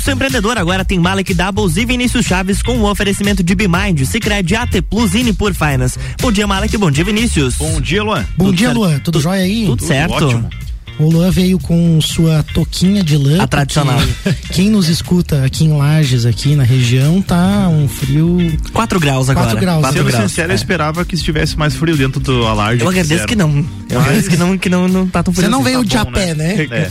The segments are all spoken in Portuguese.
Pulso Empreendedor agora tem Malek Doubles e Vinícius Chaves com o oferecimento de Bimind, Cicred, AT Plus e por Finance. Bom dia, Malek. Bom dia, Vinícius. Bom dia, Luan. Bom Tudo dia, certo? Luan. Tudo, jóia aí? Tudo, Tudo certo. Ótimo. O Luan veio com sua toquinha de lã. A tradicional. Quem nos escuta aqui em Lages, aqui na região, tá um frio. 4 graus agora. 4 graus. Sendo graus. sincero, é. eu esperava que estivesse mais frio dentro do alarde. Eu agradeço que, que não. Eu agradeço que não, que não, não tá tão frio. Você não assim. veio tá de a pé, né? né? É,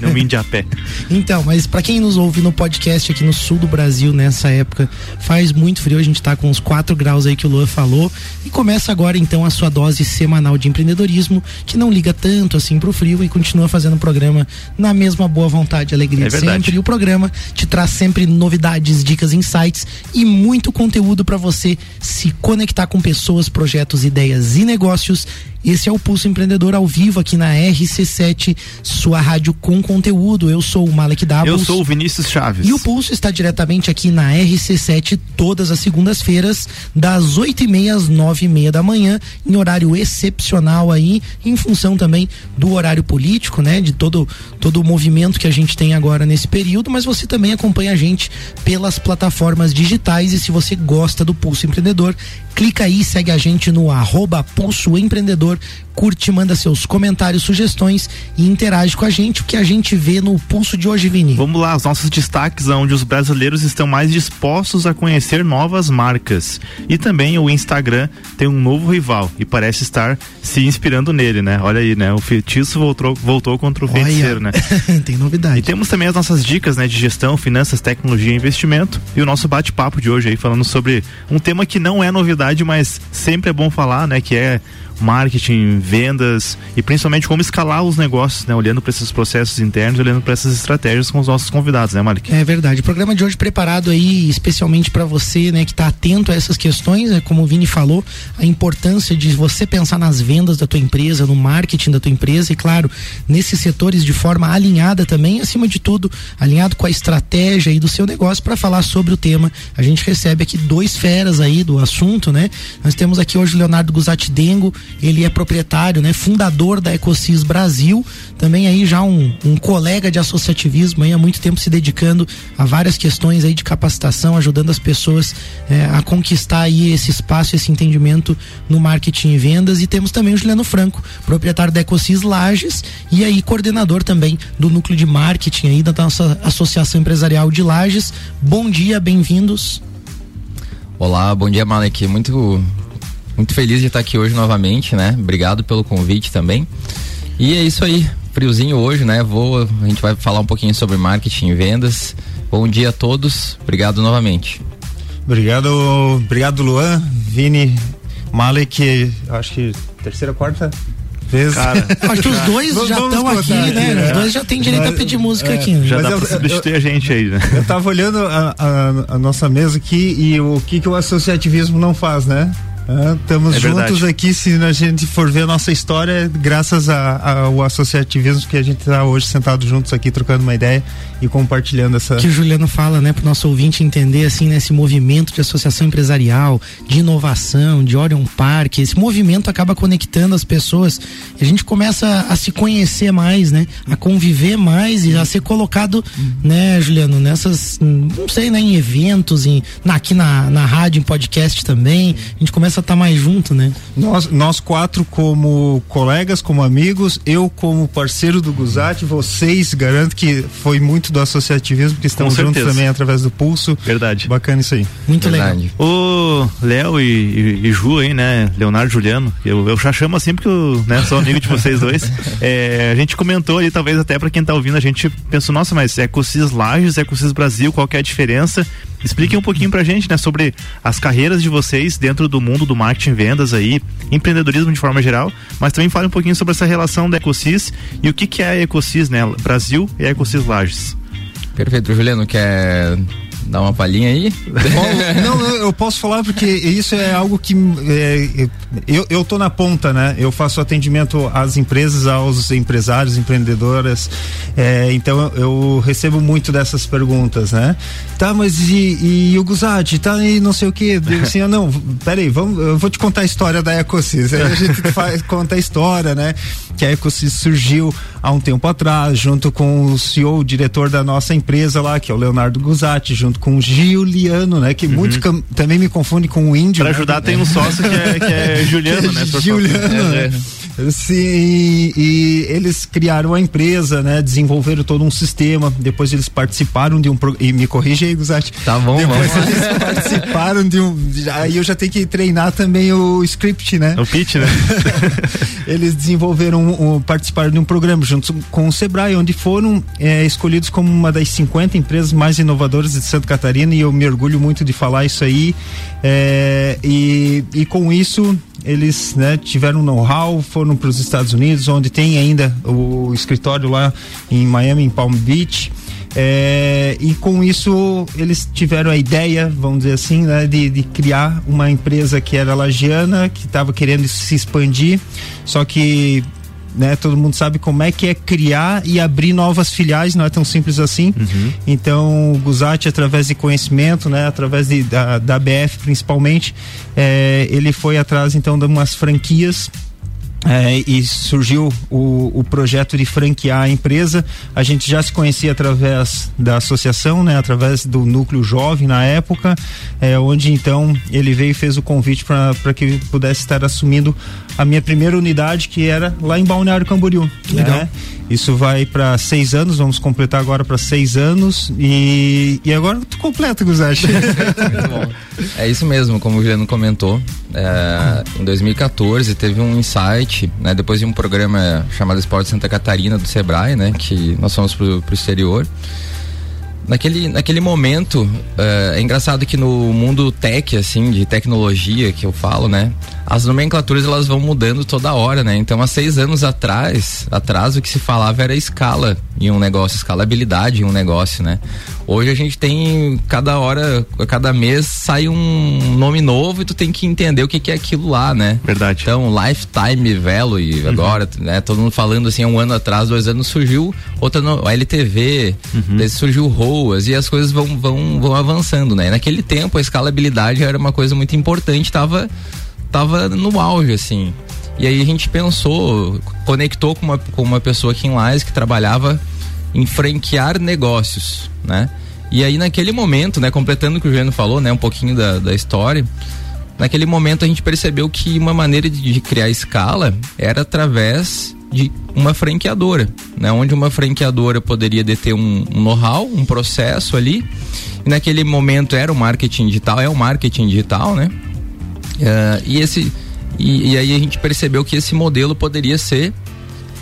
não, não vim de a pé. Então, mas para quem nos ouve no podcast aqui no sul do Brasil, nessa época, faz muito frio. A gente tá com uns 4 graus aí que o Luan falou. E começa agora então a sua dose semanal de empreendedorismo, que não liga tanto assim pro frio e continua fazendo o programa programa na mesma boa vontade e alegria é de sempre. E o programa te traz sempre novidades, dicas, insights e muito conteúdo para você se conectar com pessoas, projetos, ideias e negócios esse é o Pulso Empreendedor ao vivo aqui na RC7, sua rádio com conteúdo. Eu sou o Malek Davos. Eu sou o Vinícius Chaves. E o Pulso está diretamente aqui na RC7 todas as segundas-feiras, das 8 e meia às nove e meia da manhã, em horário excepcional aí, em função também do horário político, né? De todo, todo o movimento que a gente tem agora nesse período, mas você também acompanha a gente pelas plataformas digitais e se você gosta do Pulso Empreendedor, clica aí, segue a gente no arroba Pulso Empreendedor curte, manda seus comentários, sugestões e interage com a gente, o que a gente vê no Pulso de hoje, Vini. Vamos lá, os nossos destaques onde os brasileiros estão mais dispostos a conhecer novas marcas. E também o Instagram tem um novo rival e parece estar se inspirando nele, né? Olha aí, né? O feitiço voltou, voltou contra o Olha, feiticeiro, né? tem novidade. E temos também as nossas dicas, né, de gestão, finanças, tecnologia e investimento e o nosso bate-papo de hoje aí falando sobre um tema que não é novidade, mas sempre é bom falar, né, que é marketing, vendas e principalmente como escalar os negócios, né? Olhando para esses processos internos, olhando para essas estratégias com os nossos convidados, né, Malik? É verdade. O programa de hoje preparado aí especialmente para você, né, que está atento a essas questões, né? como o Vini falou, a importância de você pensar nas vendas da tua empresa, no marketing da tua empresa e claro, nesses setores de forma alinhada também, acima de tudo, alinhado com a estratégia aí do seu negócio para falar sobre o tema. A gente recebe aqui dois feras aí do assunto, né? Nós temos aqui hoje o Leonardo Guzatti Dengo, ele é proprietário, né, fundador da Ecosis Brasil, também aí já um, um colega de associativismo aí há muito tempo se dedicando a várias questões aí de capacitação, ajudando as pessoas é, a conquistar aí esse espaço, esse entendimento no marketing e vendas. E temos também o Juliano Franco, proprietário da Ecosis Lages e aí coordenador também do núcleo de marketing aí da nossa Associação Empresarial de Lages. Bom dia, bem-vindos. Olá, bom dia, Malek. Muito muito feliz de estar aqui hoje novamente, né? Obrigado pelo convite também. E é isso aí, friozinho hoje, né? Vou, a gente vai falar um pouquinho sobre marketing e vendas. Bom dia a todos, obrigado novamente. Obrigado, obrigado Luan, Vini, Malek, acho que terceira, quarta. Cara, acho que os dois já estão aqui, né? Aqui, né? Os dois já têm direito mas, a pedir música é, aqui. Né? Já dá eu, pra substituir eu, a gente aí, né? Eu tava olhando a, a, a nossa mesa aqui e o que que o associativismo não faz, né? Estamos é juntos aqui, se a gente for ver a nossa história, graças ao associativismo que a gente está hoje sentado juntos aqui, trocando uma ideia e compartilhando essa. Que o Juliano fala, né, para o nosso ouvinte entender, assim, nesse né, movimento de associação empresarial, de inovação, de Orion Park, esse movimento acaba conectando as pessoas. E a gente começa a se conhecer mais, né, a conviver mais e a ser colocado, né, Juliano, nessas, não sei, né, em eventos, em, na, aqui na, na rádio, em podcast também, a gente começa começa a estar tá mais junto, né? Nós, nós quatro como colegas, como amigos, eu como parceiro do Guzati, vocês, garanto que foi muito do associativismo, que estamos juntos também através do Pulso. Verdade. Bacana isso aí. Muito Verdade. legal. O Léo e, e, e, Ju aí, né? Leonardo Juliano, eu, eu já chamo assim porque eu né, sou amigo de vocês dois. É, a gente comentou ali, talvez até para quem tá ouvindo, a gente pensou, nossa, mas é Ecosis Lages, Ecosis Brasil, qual é a diferença? Expliquem um pouquinho pra gente, né, sobre as carreiras de vocês dentro do mundo do marketing vendas aí, empreendedorismo de forma geral, mas também fale um pouquinho sobre essa relação da Ecosis e o que que é a Ecosis, né, Brasil e a Ecosis Lages. Perfeito, Juliano, quer Dá uma palhinha aí? Não, eu posso falar porque isso é algo que é, eu, eu tô na ponta, né? Eu faço atendimento às empresas, aos empresários, empreendedoras. É, então eu recebo muito dessas perguntas, né? Tá, mas e, e o Guzati? Tá aí não sei o que. Assim, ah, não, peraí, vamos, eu vou te contar a história da Ecosys. Aí a gente faz, conta a história, né? Que a Ecosys surgiu há um tempo atrás, junto com o CEO, o diretor da nossa empresa lá, que é o Leonardo Guzatti, junto com o Giuliano, né? Que uhum. muitos também me confundem com o índio. Para né? ajudar tem um sócio que é, que é Juliano, né? Juliano, é, é. Sim, e, eles criaram a empresa, né? Desenvolveram todo um sistema. Depois eles participaram de um e me corrige aí, Guzati. Tá bom, Depois vamos. eles participaram de um. Aí eu já tenho que treinar também o script, né? O pitch, né? eles desenvolveram, um, um, participaram de um programa junto com o Sebrae, onde foram é, escolhidos como uma das 50 empresas mais inovadoras de Santa Catarina e eu me orgulho muito de falar isso aí. É, e, e com isso eles né, tiveram know-how, foram para os Estados Unidos, onde tem ainda o escritório lá em Miami, em Palm Beach. É, e com isso eles tiveram a ideia, vamos dizer assim, né, de, de criar uma empresa que era lagiana, que estava querendo se expandir, só que né? Todo mundo sabe como é que é criar e abrir novas filiais, não é tão simples assim. Uhum. Então, o Guzati, através de conhecimento, né? Através de, da, da BF principalmente, é, ele foi atrás então de umas franquias é, e surgiu o, o, projeto de franquear a empresa. A gente já se conhecia através da associação, né, através do núcleo jovem na época, é, onde então ele veio e fez o convite para que pudesse estar assumindo a minha primeira unidade, que era lá em Balneário Camboriú. Legal. Né? Isso vai para seis anos, vamos completar agora para seis anos e, e agora tu completa, Guzache. É isso mesmo, como o Juliano comentou. É, em 2014 teve um insight, né, depois de um programa chamado Esporte Santa Catarina do Sebrae, né, que nós fomos pro, pro exterior. Naquele, naquele momento, uh, é engraçado que no mundo tech, assim, de tecnologia que eu falo, né? As nomenclaturas elas vão mudando toda hora, né? Então, há seis anos atrás, atrás o que se falava era escala em um negócio, escalabilidade em um negócio, né? Hoje a gente tem, cada hora, cada mês sai um nome novo e tu tem que entender o que, que é aquilo lá, né? Verdade. Então, lifetime value, uhum. agora, né? Todo mundo falando assim, um ano atrás, dois anos surgiu outra, no, LTV, uhum. surgiu ROAS e as coisas vão, vão, vão avançando, né? Naquele tempo a escalabilidade era uma coisa muito importante, tava, tava no auge, assim. E aí a gente pensou, conectou com uma, com uma pessoa aqui em Lais que trabalhava em franquear negócios, né? E aí naquele momento, né, completando o que o Juliano falou, né, um pouquinho da, da história, naquele momento a gente percebeu que uma maneira de, de criar escala era através de uma franqueadora, né, onde uma franqueadora poderia deter um, um know-how, um processo ali, e naquele momento era o marketing digital, é o marketing digital, né? Uh, e esse e, e aí a gente percebeu que esse modelo poderia ser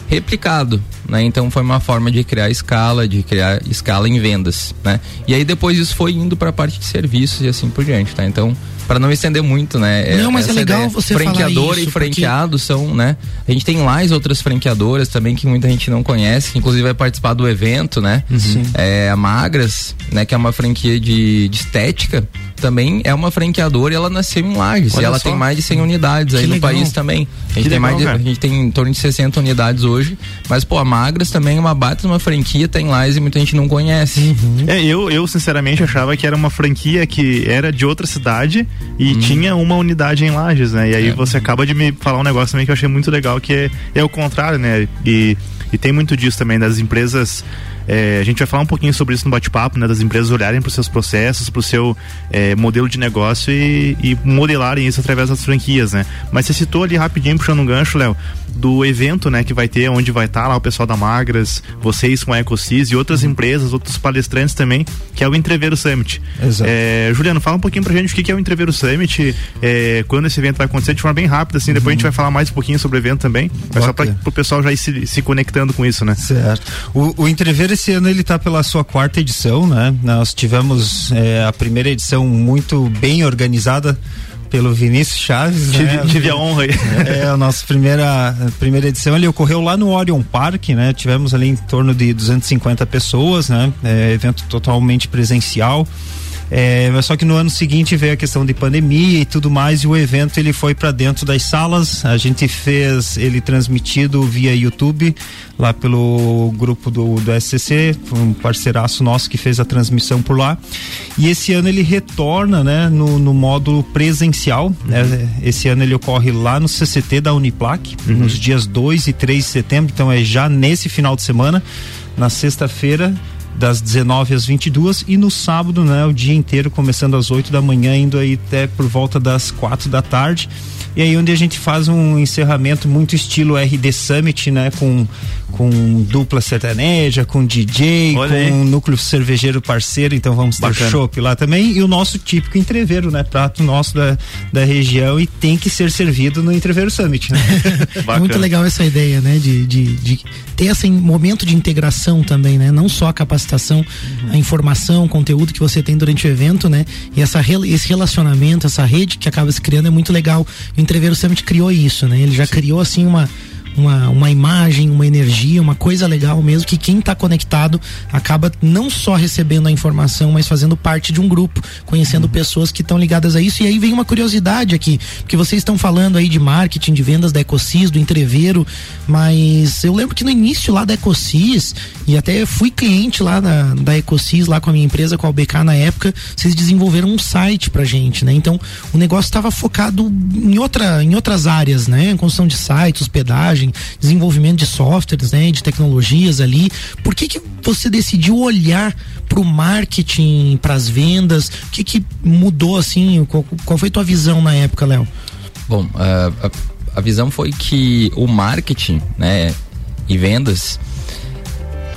replicado, né? Então foi uma forma de criar escala, de criar escala em vendas, né? E aí depois isso foi indo para a parte de serviços e assim por diante, tá? Então para não estender muito, né? É, não, mas é legal você Franqueador isso, e franqueado porque... são, né? A gente tem mais outras franqueadoras também que muita gente não conhece, que inclusive vai participar do evento, né? Uhum. É a Magras, né? Que é uma franquia de, de estética também é uma franqueadora e ela nasceu em Lages. Olha e ela só. tem mais de 100 unidades que aí legal. no país também. A gente, tem legal, mais de, a gente tem em torno de 60 unidades hoje. Mas, pô, a Magras também é uma bata uma franquia, tem Lages e muita gente não conhece. Uhum. É, eu, eu sinceramente achava que era uma franquia que era de outra cidade e hum. tinha uma unidade em Lages, né? E aí é. você acaba de me falar um negócio também que eu achei muito legal, que é, é o contrário, né? E, e tem muito disso também, das empresas é, a gente vai falar um pouquinho sobre isso no bate-papo, né? Das empresas olharem para os seus processos, para o seu é, modelo de negócio e, e, modelarem isso através das franquias, né? Mas você citou ali rapidinho, puxando um gancho, Léo, do evento, né? Que vai ter, onde vai estar tá lá o pessoal da Magras, vocês com a Ecosis e outras uhum. empresas, outros palestrantes também, que é o Entreveiro Summit. Exato. É, Juliano, fala um pouquinho pra gente o que, é o Entreveiro Summit, é, quando esse evento vai acontecer, de forma bem rápida, assim, depois uhum. a gente vai falar mais um pouquinho sobre o evento também, mas só para o pessoal já ir se, se, conectando com isso, né? Certo. O, o Entreveiro esse ano ele está pela sua quarta edição, né? Nós tivemos é, a primeira edição muito bem organizada pelo Vinícius Chaves. Tive, né? tive a honra aí. É, a nossa primeira, a primeira edição ele ocorreu lá no Orion Park, né? Tivemos ali em torno de 250 pessoas, né? É, evento totalmente presencial. É, só que no ano seguinte veio a questão de pandemia e tudo mais e o evento ele foi para dentro das salas. A gente fez ele transmitido via YouTube lá pelo grupo do, do SCC, um parceiraço nosso que fez a transmissão por lá. E esse ano ele retorna, né, no, no módulo presencial. Uhum. Né? Esse ano ele ocorre lá no CCT da Uniplac, uhum. nos dias 2 e 3 de setembro, então é já nesse final de semana. Na sexta-feira, das 19 às 22 e no sábado, né, o dia inteiro, começando às 8 da manhã, indo aí até por volta das quatro da tarde. E aí onde a gente faz um encerramento muito estilo RD Summit, né? Com, com dupla sertaneja, com DJ, Olha com aí. um núcleo cervejeiro parceiro, então vamos ter chopp lá também. E o nosso típico entreveiro, né? Prato nosso da, da região e tem que ser servido no Entreveiro Summit, né? é muito legal essa ideia, né? De, de, de ter esse momento de integração também, né? Não só a capacitação, uhum. a informação, o conteúdo que você tem durante o evento, né? E essa, esse relacionamento, essa rede que acaba se criando é muito legal. O Entreveiro Summit criou isso, né? Ele já Sim. criou assim uma uma, uma imagem, uma energia, uma coisa legal mesmo, que quem está conectado acaba não só recebendo a informação, mas fazendo parte de um grupo, conhecendo uhum. pessoas que estão ligadas a isso. E aí vem uma curiosidade aqui, porque vocês estão falando aí de marketing, de vendas da Ecosis, do entreveiro, mas eu lembro que no início lá da Ecosis, e até fui cliente lá da, da Ecosis, lá com a minha empresa, com a UBK na época, vocês desenvolveram um site pra gente, né? Então o negócio estava focado em, outra, em outras áreas, né? Construção de sites, hospedagem desenvolvimento de softwares, né, de tecnologias ali. Por que, que você decidiu olhar para o marketing, para as vendas? O que, que mudou assim? Qual, qual foi a tua visão na época, Léo? Bom, a, a visão foi que o marketing, né, e vendas,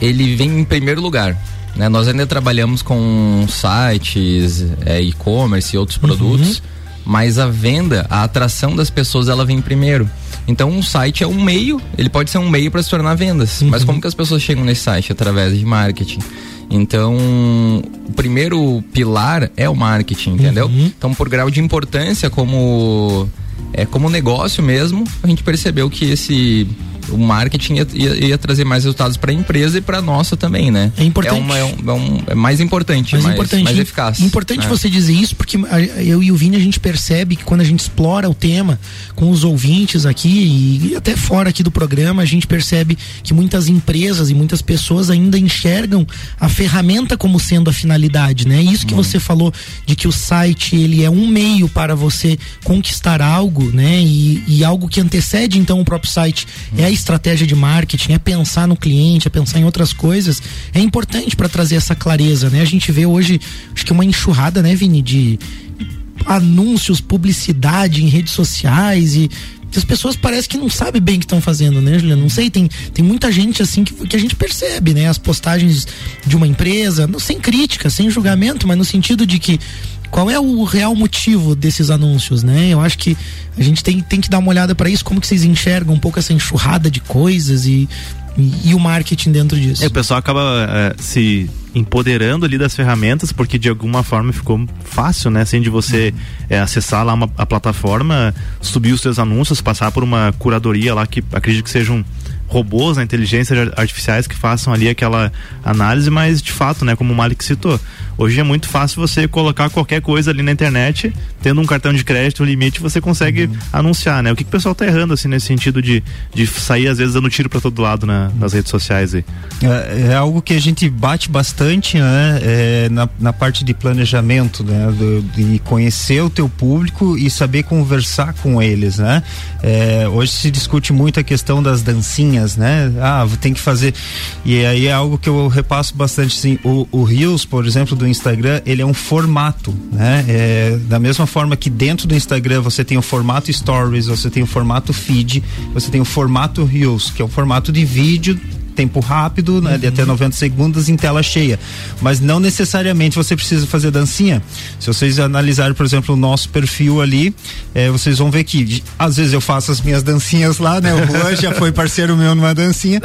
ele vem em primeiro lugar. Né? Nós ainda trabalhamos com sites, é, e-commerce e outros uhum. produtos, mas a venda, a atração das pessoas, ela vem primeiro. Então, um site é um meio, ele pode ser um meio para se tornar vendas. Uhum. Mas como que as pessoas chegam nesse site? Através de marketing. Então, o primeiro pilar é o marketing, entendeu? Uhum. Então, por grau de importância como é como negócio mesmo, a gente percebeu que esse o marketing ia, ia, ia trazer mais resultados para a empresa e para nossa também, né? É importante. É, uma, é, um, é, um, é mais importante, mais, mais, importante, mais eficaz. Importante né? você dizer isso porque eu e o Vini a gente percebe que quando a gente explora o tema com os ouvintes aqui e até fora aqui do programa, a gente percebe que muitas empresas e muitas pessoas ainda enxergam a ferramenta como sendo a finalidade, né? Isso que hum. você falou de que o site ele é um meio para você conquistar algo, né? E, e algo que antecede então o próprio site hum. é a estratégia de marketing, é pensar no cliente, é pensar em outras coisas, é importante para trazer essa clareza, né? A gente vê hoje, acho que uma enxurrada, né, Vini, de anúncios, publicidade em redes sociais e as pessoas parecem que não sabem bem o que estão fazendo, né, Juliana? Não sei, tem, tem muita gente assim que, que a gente percebe, né? As postagens de uma empresa, não, sem crítica, sem julgamento, mas no sentido de que qual é o real motivo desses anúncios, né? Eu acho que a gente tem, tem que dar uma olhada para isso, como que vocês enxergam um pouco essa enxurrada de coisas e, e, e o marketing dentro disso. É, o pessoal acaba é, se empoderando ali das ferramentas, porque de alguma forma ficou fácil, né? Assim, de você é, acessar lá uma, a plataforma, subir os seus anúncios, passar por uma curadoria lá que acredito que sejam robôs, né, inteligências artificiais que façam ali aquela análise, mas de fato, né, como o Malik citou, hoje é muito fácil você colocar qualquer coisa ali na internet, tendo um cartão de crédito, um limite, você consegue uhum. anunciar, né? O que, que o pessoal tá errando assim nesse sentido de, de sair às vezes dando tiro para todo lado na, nas redes sociais aí? É, é, algo que a gente bate bastante, né, é, na, na parte de planejamento, né, do, de conhecer o teu público e saber conversar com eles, né? É, hoje se discute muito a questão das dancinhas né? Ah, tem que fazer. E aí é algo que eu repasso bastante, assim, o, o Reels, por exemplo, do Instagram, ele é um formato, né? É, da mesma forma que dentro do Instagram você tem o formato Stories, você tem o formato Feed, você tem o formato Reels, que é o formato de vídeo tempo rápido, né, uhum. de até 90 segundos em tela cheia. Mas não necessariamente você precisa fazer dancinha. Se vocês analisarem, por exemplo, o nosso perfil ali, é, vocês vão ver que às vezes eu faço as minhas dancinhas lá, né? O Juan já foi parceiro meu numa dancinha,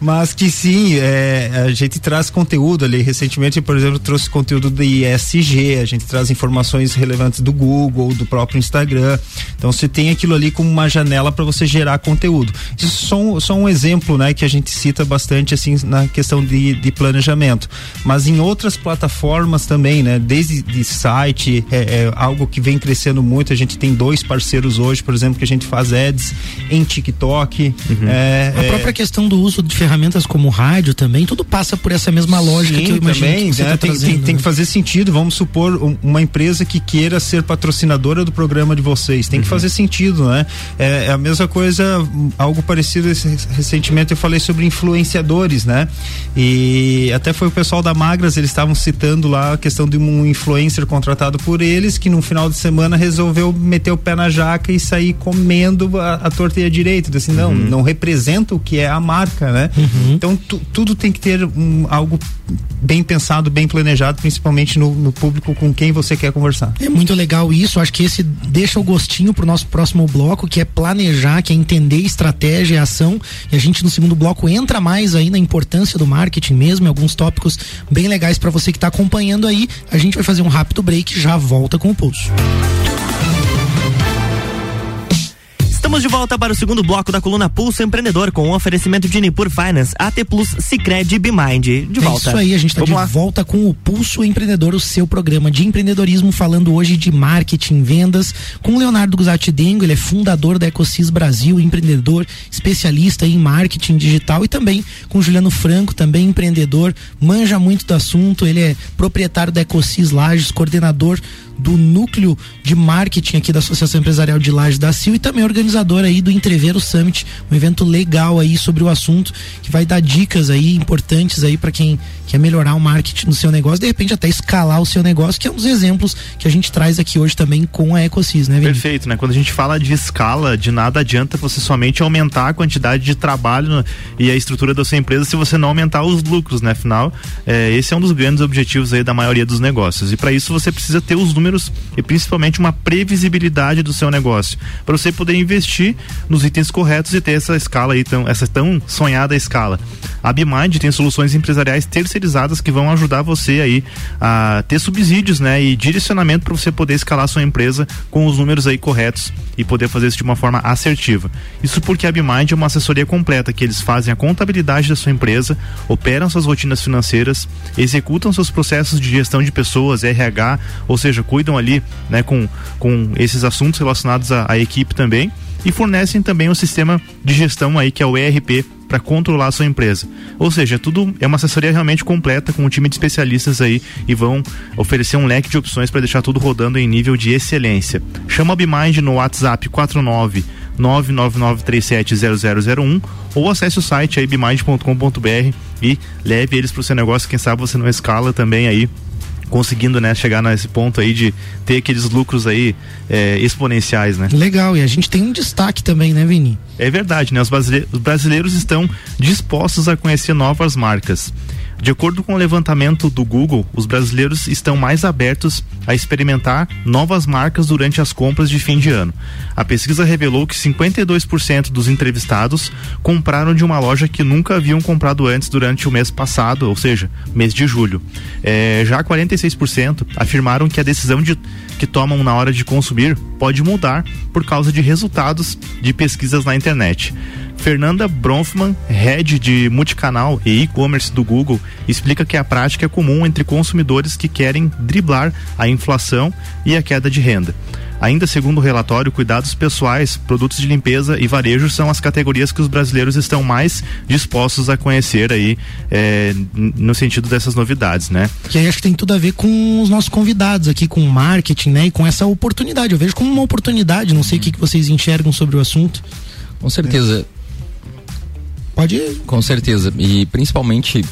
mas que sim, é, a gente traz conteúdo ali. Recentemente, por exemplo, trouxe conteúdo do ISG, a gente traz informações relevantes do Google, do próprio Instagram. Então você tem aquilo ali como uma janela para você gerar conteúdo. Isso é só um, só um exemplo, né, que a gente cita bastante assim na questão de, de planejamento. Mas em outras plataformas também, né? Desde de site, é, é, algo que vem crescendo muito. A gente tem dois parceiros hoje, por exemplo, que a gente faz ads em TikTok. Uhum. É, a própria questão do uso de ferramentas como rádio também, tudo passa por essa mesma lógica Sim, que eu imagino também, que né? tá tem, trazendo, tem, né? tem, que fazer sentido. Vamos supor uma empresa que queira ser patrocinadora do programa de vocês. Tem uhum. que fazer sentido, né? É, é, a mesma coisa, algo parecido recentemente eu falei sobre influenciadores, né? E até foi o pessoal da Magras, eles estavam citando lá a questão de um influencer contratado por eles que no final de semana resolveu meter o pé na jaca e sair comendo a, a torta direita. Assim, não, uhum. não representa o que é a marca, né? Uhum. Então tu, tudo tem que ter um, algo bem pensado, bem planejado, principalmente no, no, público com quem você quer conversar. É muito legal isso. Acho que esse deixa o gostinho pro nosso próximo bloco, que é planejar, que é entender estratégia e ação. E a gente no segundo bloco entra mais aí na importância do marketing mesmo, alguns tópicos bem legais para você que está acompanhando aí. A gente vai fazer um rápido break já volta com o pulso. Estamos de volta para o segundo bloco da coluna Pulso Empreendedor com o um oferecimento de Nipur Finance, AT Plus, Cicred e Bimind. De volta. É isso aí, a gente está de lá. volta com o Pulso Empreendedor, o seu programa de empreendedorismo, falando hoje de marketing, vendas, com Leonardo Guzatti Dengo, ele é fundador da Ecosis Brasil, empreendedor, especialista em marketing digital e também com Juliano Franco, também empreendedor, manja muito do assunto, ele é proprietário da Ecosis Lages, coordenador do núcleo de marketing aqui da Associação Empresarial de Lages da CIL e também organizador aí do Entreveiro Summit, um evento legal aí sobre o assunto que vai dar dicas aí importantes aí para quem quer melhorar o marketing no seu negócio, de repente até escalar o seu negócio, que é um dos exemplos que a gente traz aqui hoje também com a Ecosys, né, Vini? Perfeito, né? Quando a gente fala de escala, de nada adianta você somente aumentar a quantidade de trabalho e a estrutura da sua empresa se você não aumentar os lucros, né? Afinal, é, esse é um dos grandes objetivos aí da maioria dos negócios. E para isso você precisa ter os números e principalmente uma previsibilidade do seu negócio, para você poder investir nos itens corretos e ter essa escala aí, tão, essa tão sonhada escala. A Bimind tem soluções empresariais terceirizadas que vão ajudar você aí a ter subsídios, né, e direcionamento para você poder escalar sua empresa com os números aí corretos e poder fazer isso de uma forma assertiva. Isso porque a Bimind é uma assessoria completa que eles fazem a contabilidade da sua empresa, operam suas rotinas financeiras, executam seus processos de gestão de pessoas, RH, ou seja, ali, né, com com esses assuntos relacionados à, à equipe também e fornecem também um sistema de gestão aí que é o ERP para controlar a sua empresa. Ou seja, tudo é uma assessoria realmente completa com um time de especialistas aí e vão oferecer um leque de opções para deixar tudo rodando em nível de excelência. Chama a Bimind no WhatsApp 49 999370001 ou acesse o site aí e leve eles para o seu negócio, quem sabe você não escala também aí conseguindo né, chegar nesse ponto aí de ter aqueles lucros aí é, exponenciais, né? Legal, e a gente tem um destaque também, né, Vini? É verdade, né? Os brasileiros, os brasileiros estão dispostos a conhecer novas marcas. De acordo com o levantamento do Google, os brasileiros estão mais abertos a experimentar novas marcas durante as compras de fim de ano. A pesquisa revelou que 52% dos entrevistados compraram de uma loja que nunca haviam comprado antes durante o mês passado, ou seja, mês de julho. É, já 46% afirmaram que a decisão de, que tomam na hora de consumir pode mudar por causa de resultados de pesquisas na internet. Fernanda Bronfman, head de multicanal e e-commerce do Google, explica que a prática é comum entre consumidores que querem driblar a inflação e a queda de renda. Ainda segundo o relatório, cuidados pessoais, produtos de limpeza e varejo são as categorias que os brasileiros estão mais dispostos a conhecer aí é, no sentido dessas novidades, né? Que aí acho que tem tudo a ver com os nossos convidados aqui, com o marketing, né? E com essa oportunidade. Eu vejo como uma oportunidade, não sei o que, que vocês enxergam sobre o assunto. Com certeza. É. Pode ir. Com certeza. E principalmente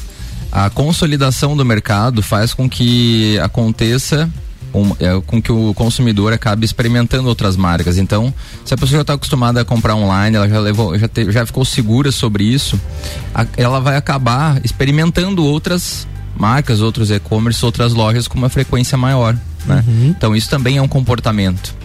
a consolidação do mercado faz com que aconteça um, é, com que o consumidor acabe experimentando outras marcas. Então, se a pessoa já está acostumada a comprar online, ela já levou, já, te, já ficou segura sobre isso, a, ela vai acabar experimentando outras marcas, outros e-commerce, outras lojas com uma frequência maior. Né? Uhum. Então, isso também é um comportamento.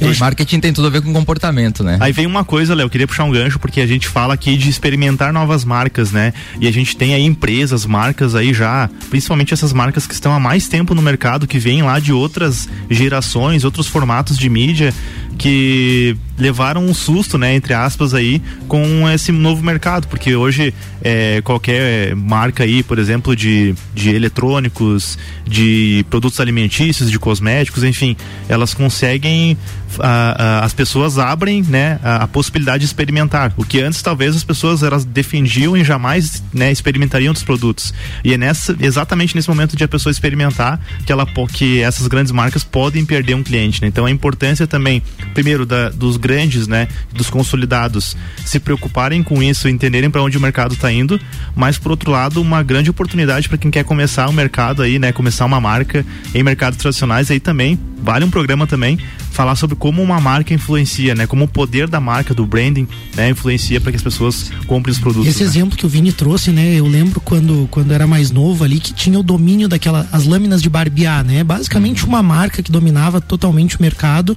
E marketing tem tudo a ver com comportamento, né? Aí vem uma coisa, Léo, eu queria puxar um gancho, porque a gente fala aqui de experimentar novas marcas, né? E a gente tem aí empresas, marcas aí já, principalmente essas marcas que estão há mais tempo no mercado, que vêm lá de outras gerações, outros formatos de mídia, que levaram um susto, né, entre aspas aí, com esse novo mercado, porque hoje é, qualquer marca aí, por exemplo, de, de eletrônicos, de produtos alimentícios, de cosméticos, enfim, elas conseguem a, a, as pessoas abrem né, a, a, possibilidade de experimentar. O que antes talvez as pessoas elas defendiam e jamais né, experimentariam outros produtos. E é nessa, exatamente nesse momento de a pessoa experimentar que, ela, que essas grandes marcas podem perder um cliente. Né? Então a importância também, primeiro, da, dos grandes, né, dos consolidados, se preocuparem com isso, entenderem para onde o mercado está indo, mas por outro lado, uma grande oportunidade para quem quer começar o um mercado aí, né, começar uma marca em mercados tradicionais aí também vale um programa também falar sobre como uma marca influencia, né? Como o poder da marca, do branding, né? Influencia para que as pessoas comprem os produtos. Esse né? exemplo que o Vini trouxe, né? Eu lembro quando, quando era mais novo ali que tinha o domínio daquela as lâminas de barbear, né? Basicamente uma marca que dominava totalmente o mercado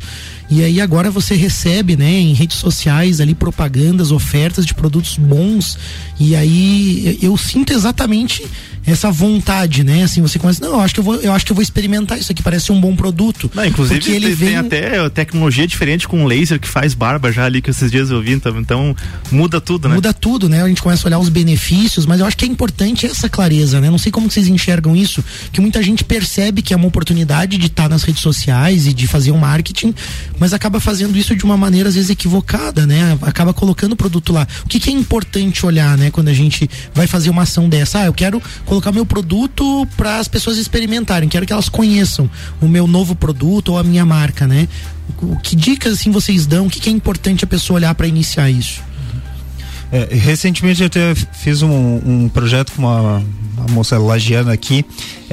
e aí agora você recebe, né, em redes sociais ali propagandas, ofertas de produtos bons e aí eu sinto exatamente essa vontade, né? Assim, você começa, não, eu acho que eu vou, eu acho que eu vou experimentar isso aqui, parece um bom produto. Não, inclusive porque ele tem, vem... até tecnologia diferente com laser que faz barba já ali que esses dias eu vi, então, então muda tudo, né? Muda tudo, né? A gente começa a olhar os benefícios, mas eu acho que é importante essa clareza, né? Não sei como vocês enxergam isso, que muita gente percebe que é uma oportunidade de estar nas redes sociais e de fazer um marketing, mas acaba fazendo isso de uma maneira às vezes equivocada, né? Acaba colocando o produto lá. O que, que é importante olhar, né? Quando a gente vai fazer uma ação dessa, ah, eu quero colocar meu produto para as pessoas experimentarem, quero que elas conheçam o meu novo produto ou a minha marca, né? O, que dicas assim vocês dão? O que, que é importante a pessoa olhar para iniciar isso? É, recentemente eu até fiz um, um projeto com uma, uma moça lagiana aqui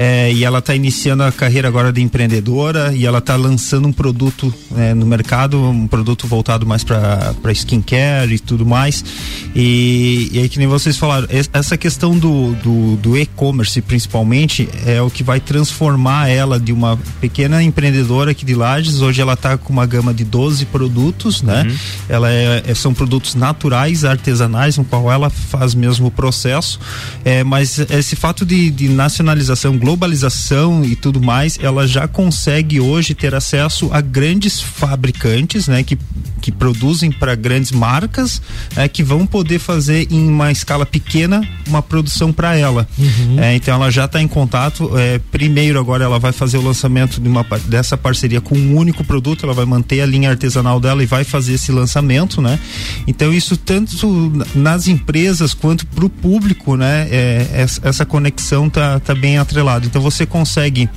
é, e ela está iniciando a carreira agora de empreendedora e ela está lançando um produto é, no mercado, um produto voltado mais para skincare e tudo mais. E, e, aí, que nem vocês falaram, essa questão do, do, do e-commerce, principalmente, é o que vai transformar ela de uma pequena empreendedora aqui de Lages. Hoje ela está com uma gama de 12 produtos, né? Uhum. Ela é, é, são produtos naturais, artesanais, no qual ela faz mesmo o processo. É, mas esse fato de, de nacionalização global globalização e tudo mais, ela já consegue hoje ter acesso a grandes fabricantes, né, que, que produzem para grandes marcas, é, que vão poder fazer em uma escala pequena uma produção para ela. Uhum. É, então ela já está em contato. É, primeiro agora ela vai fazer o lançamento de uma dessa parceria com um único produto, ela vai manter a linha artesanal dela e vai fazer esse lançamento, né? Então isso tanto nas empresas quanto para o público, né? É, essa conexão tá, tá bem atrelada mercado. Então você consegue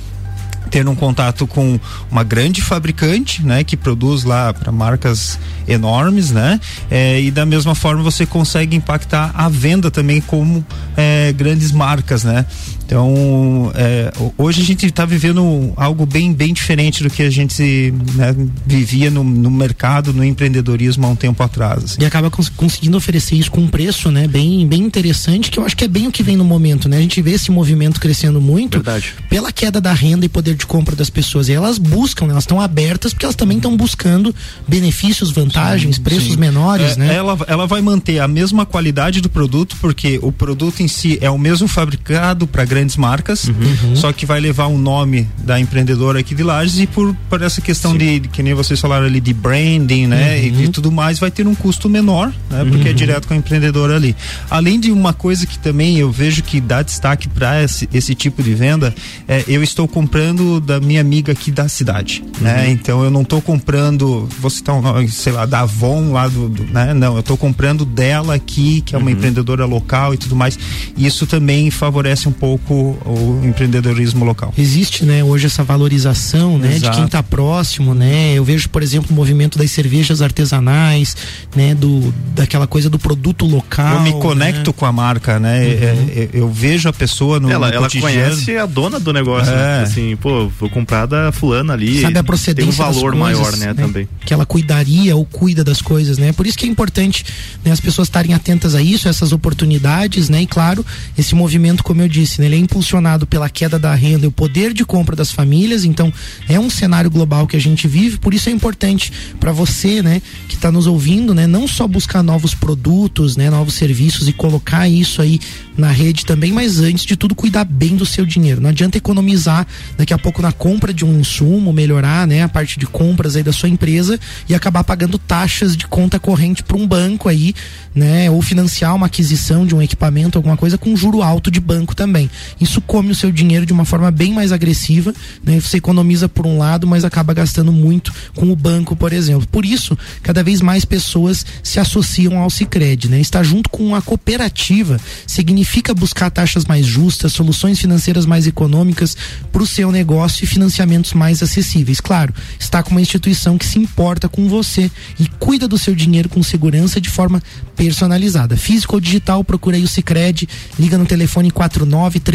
ter um contato com uma grande fabricante, né, que produz lá para marcas enormes, né, é, e da mesma forma você consegue impactar a venda também como é, grandes marcas, né. Então, é, hoje a gente está vivendo algo bem, bem diferente do que a gente né, vivia no, no, mercado, no empreendedorismo há um tempo atrás. Assim. E acaba cons conseguindo oferecer isso com um preço, né, bem, bem interessante, que eu acho que é bem o que vem no momento, né? A gente vê esse movimento crescendo muito Verdade. pela queda da renda e poder de compra das pessoas. E elas buscam, né, elas estão abertas porque elas também estão buscando benefícios, vantagens, sim, preços sim. menores, é, né? Ela, ela vai manter a mesma qualidade do produto, porque o produto em si é o mesmo fabricado para grandes marcas, uhum. só que vai levar o nome da empreendedora aqui de Lages e por, por essa questão de, de, que nem vocês falaram ali, de branding, né? Uhum. E, e, tudo mais, vai ter um custo menor, né? Porque é uhum. direto com a empreendedora ali. Além de uma coisa que também eu vejo que dá destaque para esse, esse tipo de venda, é, eu estou comprando da minha amiga aqui da cidade, né? Uhum. Então eu não estou comprando, vou citar um nome, sei lá, da Avon lá do, do né? Não, eu estou comprando dela aqui, que é uma uhum. empreendedora local e tudo mais. Isso também favorece um pouco o, empreendedorismo local. Existe, né, hoje essa valorização, né, Exato. de quem está próximo, né? Eu vejo, por exemplo, o movimento das cervejas artesanais, né, do daquela coisa do produto local. Eu me conecto né? com a marca, né? Uhum. É, é, eu vejo a pessoa no, ela, no ela conhece a dona do negócio, né? é. né? assim, pô, vou comprar da fulana ali. Sabe a procedência tem um valor coisas, maior, né, né, também. Que ela cuidaria ou cuida das coisas, né? Por isso que é importante né, as pessoas estarem atentas a isso, essas oportunidades, né? E claro, esse movimento, como eu disse, né? Ele é impulsionado pela queda da renda e o poder de compra das famílias, então é um cenário global que a gente vive, por isso é importante para você, né, que está nos ouvindo, né, não só buscar novos produtos, né, novos serviços e colocar isso aí na rede também, mas antes de tudo cuidar bem do seu dinheiro. Não adianta economizar daqui a pouco na compra de um insumo, melhorar, né, a parte de compras aí da sua empresa e acabar pagando taxas de conta corrente para um banco aí, né, ou financiar uma aquisição de um equipamento, alguma coisa com juro alto de banco também. Isso come o seu dinheiro de uma forma bem mais agressiva, né? Você economiza por um lado, mas acaba gastando muito com o banco, por exemplo. Por isso, cada vez mais pessoas se associam ao Sicredi, né? Estar junto com a cooperativa significa buscar taxas mais justas, soluções financeiras mais econômicas para o seu negócio e financiamentos mais acessíveis. Claro, está com uma instituição que se importa com você e cuida do seu dinheiro com segurança de forma personalizada. Físico ou digital, procura aí o Sicredi, liga no telefone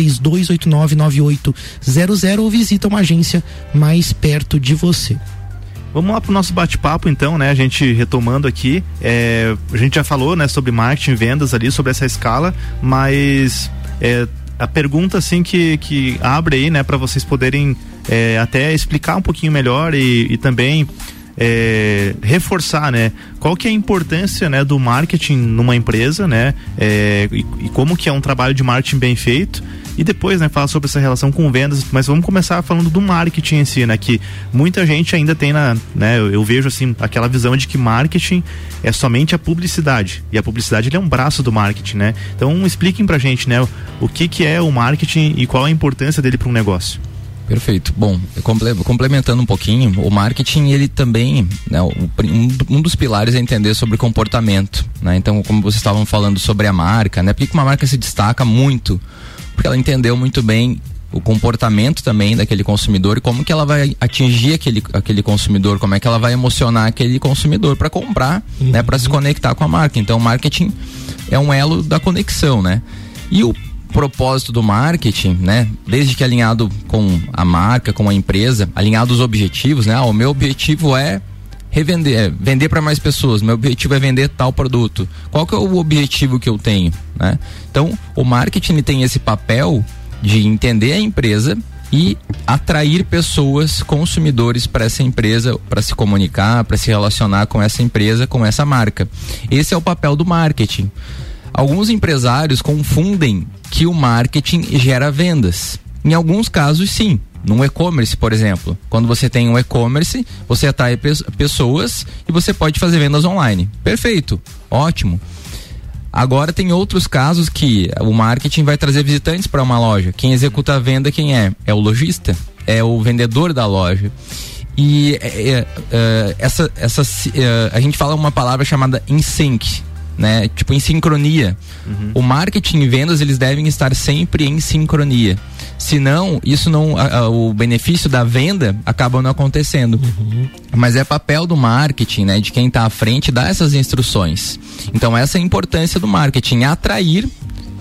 4932899800 ou visita uma agência mais perto de você. Vamos lá pro nosso bate-papo então, né? A gente retomando aqui, é, a gente já falou, né, sobre marketing, vendas ali, sobre essa escala, mas é, a pergunta assim que, que abre aí, né, para vocês poderem é, até explicar um pouquinho melhor e, e também é, reforçar, né? Qual que é a importância, né, do marketing numa empresa, né? É, e, e, como que é um trabalho de marketing bem feito e depois, né, falar sobre essa relação com vendas, mas vamos começar falando do marketing em si, né, que muita gente ainda tem na, né, eu, eu vejo assim, aquela visão de que marketing é somente a publicidade, e a publicidade é um braço do marketing, né? Então, expliquem pra gente, né, o que que é o marketing e qual a importância dele para um negócio. Perfeito. Bom, complementando um pouquinho, o marketing ele também, né, um, dos pilares é entender sobre comportamento, né? Então, como vocês estavam falando sobre a marca, né? Por que uma marca se destaca muito? Porque ela entendeu muito bem o comportamento também daquele consumidor e como que ela vai atingir aquele, aquele consumidor, como é que ela vai emocionar aquele consumidor para comprar, uhum. né, para se conectar com a marca. Então, o marketing é um elo da conexão, né? E o propósito do marketing, né, desde que alinhado com a marca, com a empresa, alinhado os objetivos, né? Ah, o meu objetivo é revender, é, vender para mais pessoas. Meu objetivo é vender tal produto. Qual que é o objetivo que eu tenho, né? Então, o marketing tem esse papel de entender a empresa e atrair pessoas, consumidores para essa empresa, para se comunicar, para se relacionar com essa empresa, com essa marca. Esse é o papel do marketing. Alguns empresários confundem que o marketing gera vendas. Em alguns casos, sim. Num e-commerce, por exemplo. Quando você tem um e-commerce, você atrai pe pessoas e você pode fazer vendas online. Perfeito, ótimo. Agora tem outros casos que o marketing vai trazer visitantes para uma loja. Quem executa a venda, quem é? É o lojista, é o vendedor da loja. E é, é, é essa, essa, é, a gente fala uma palavra chamada in sync, né? Tipo em sincronia. Uhum. O marketing e vendas eles devem estar sempre em sincronia. Senão, isso não, a, a, o benefício da venda acaba não acontecendo. Uhum. Mas é papel do marketing, né? De quem está à frente dar essas instruções. Então essa é a importância do marketing, atrair,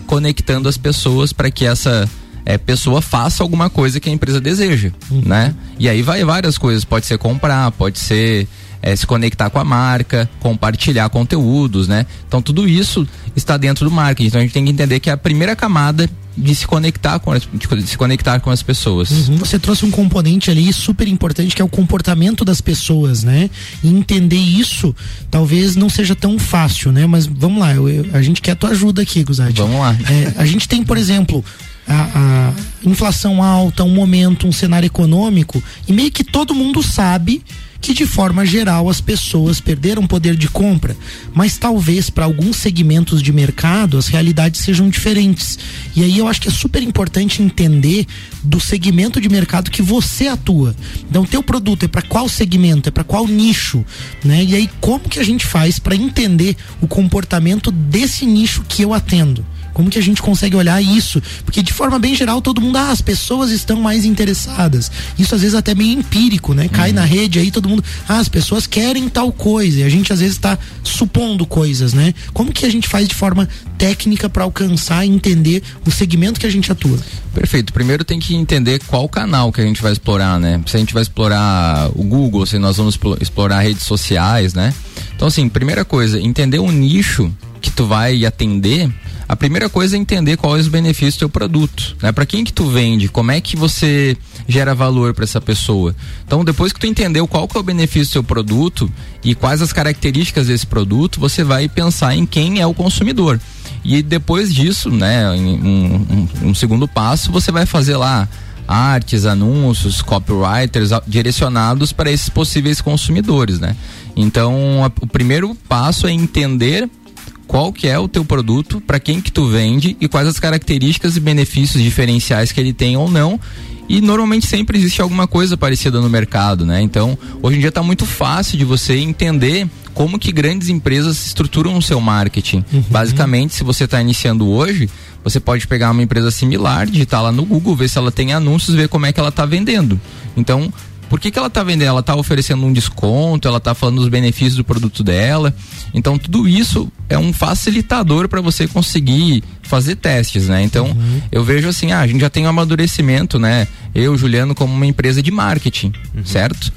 conectando as pessoas para que essa é, pessoa faça alguma coisa que a empresa deseja, uhum. né? E aí vai várias coisas, pode ser comprar, pode ser é, se conectar com a marca, compartilhar conteúdos, né? Então tudo isso está dentro do marketing. Então a gente tem que entender que é a primeira camada de se conectar com as, de se conectar com as pessoas. Uhum. Você trouxe um componente ali super importante que é o comportamento das pessoas, né? E entender isso talvez não seja tão fácil, né? Mas vamos lá, eu, eu, a gente quer a tua ajuda aqui, Guzade. Vamos lá. É, a gente tem, por exemplo, a, a, inflação alta, um momento, um cenário econômico, e meio que todo mundo sabe que de forma geral as pessoas perderam poder de compra, mas talvez para alguns segmentos de mercado as realidades sejam diferentes. E aí eu acho que é super importante entender do segmento de mercado que você atua. Então, teu produto é para qual segmento, é para qual nicho, né? E aí como que a gente faz para entender o comportamento desse nicho que eu atendo? Como que a gente consegue olhar isso? Porque de forma bem geral todo mundo, ah, as pessoas estão mais interessadas. Isso às vezes até meio empírico, né? Cai uhum. na rede aí todo mundo, ah, as pessoas querem tal coisa. E a gente às vezes está supondo coisas, né? Como que a gente faz de forma técnica para alcançar e entender o segmento que a gente atua? Perfeito. Primeiro tem que entender qual canal que a gente vai explorar, né? Se a gente vai explorar o Google, se nós vamos explorar redes sociais, né? Então assim, primeira coisa, entender o nicho que tu vai atender a primeira coisa é entender quais os benefícios do teu produto, né? Para quem que tu vende, como é que você gera valor para essa pessoa. Então, depois que tu entendeu qual que é o benefício do seu produto e quais as características desse produto, você vai pensar em quem é o consumidor. E depois disso, né, um, um, um segundo passo, você vai fazer lá artes, anúncios, copywriters direcionados para esses possíveis consumidores, né? Então, a, o primeiro passo é entender qual que é o teu produto, para quem que tu vende e quais as características e benefícios diferenciais que ele tem ou não. E normalmente sempre existe alguma coisa parecida no mercado, né? Então, hoje em dia está muito fácil de você entender como que grandes empresas estruturam o seu marketing. Uhum. Basicamente, se você está iniciando hoje, você pode pegar uma empresa similar, digitar lá no Google, ver se ela tem anúncios, ver como é que ela está vendendo. Então, por que, que ela está vendendo? Ela está oferecendo um desconto, ela está falando dos benefícios do produto dela. Então, tudo isso é um facilitador para você conseguir fazer testes, né? Então, uhum. eu vejo assim, ah, a gente já tem um amadurecimento, né? Eu, Juliano, como uma empresa de marketing, uhum. certo?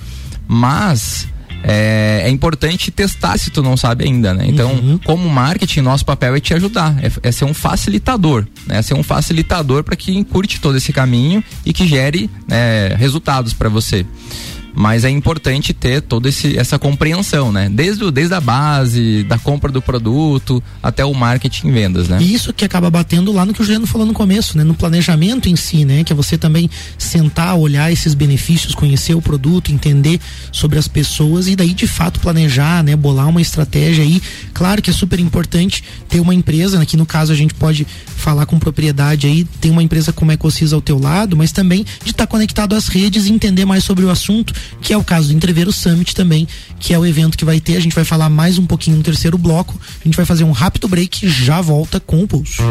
Mas é, é, importante testar se tu não sabe ainda, né? Então, uhum. como marketing, nosso papel é te ajudar, é, é ser um facilitador, né? É ser um facilitador para que encurte todo esse caminho e que gere né, resultados para você mas é importante ter toda essa compreensão, né? Desde, desde a base, da compra do produto, até o marketing e vendas, né? E isso que acaba batendo lá no que o Juliano falou no começo, né? No planejamento em si, né? Que é você também sentar, olhar esses benefícios, conhecer o produto, entender sobre as pessoas e daí de fato planejar, né? Bolar uma estratégia aí. Claro que é super importante ter uma empresa, né? no caso a gente pode falar com propriedade aí, tem uma empresa como a Ecosis ao teu lado, mas também de estar tá conectado às redes e entender mais sobre o assunto que é o caso do Entreveiro Summit também, que é o evento que vai ter. A gente vai falar mais um pouquinho no terceiro bloco. A gente vai fazer um rápido break e já volta com o pulso.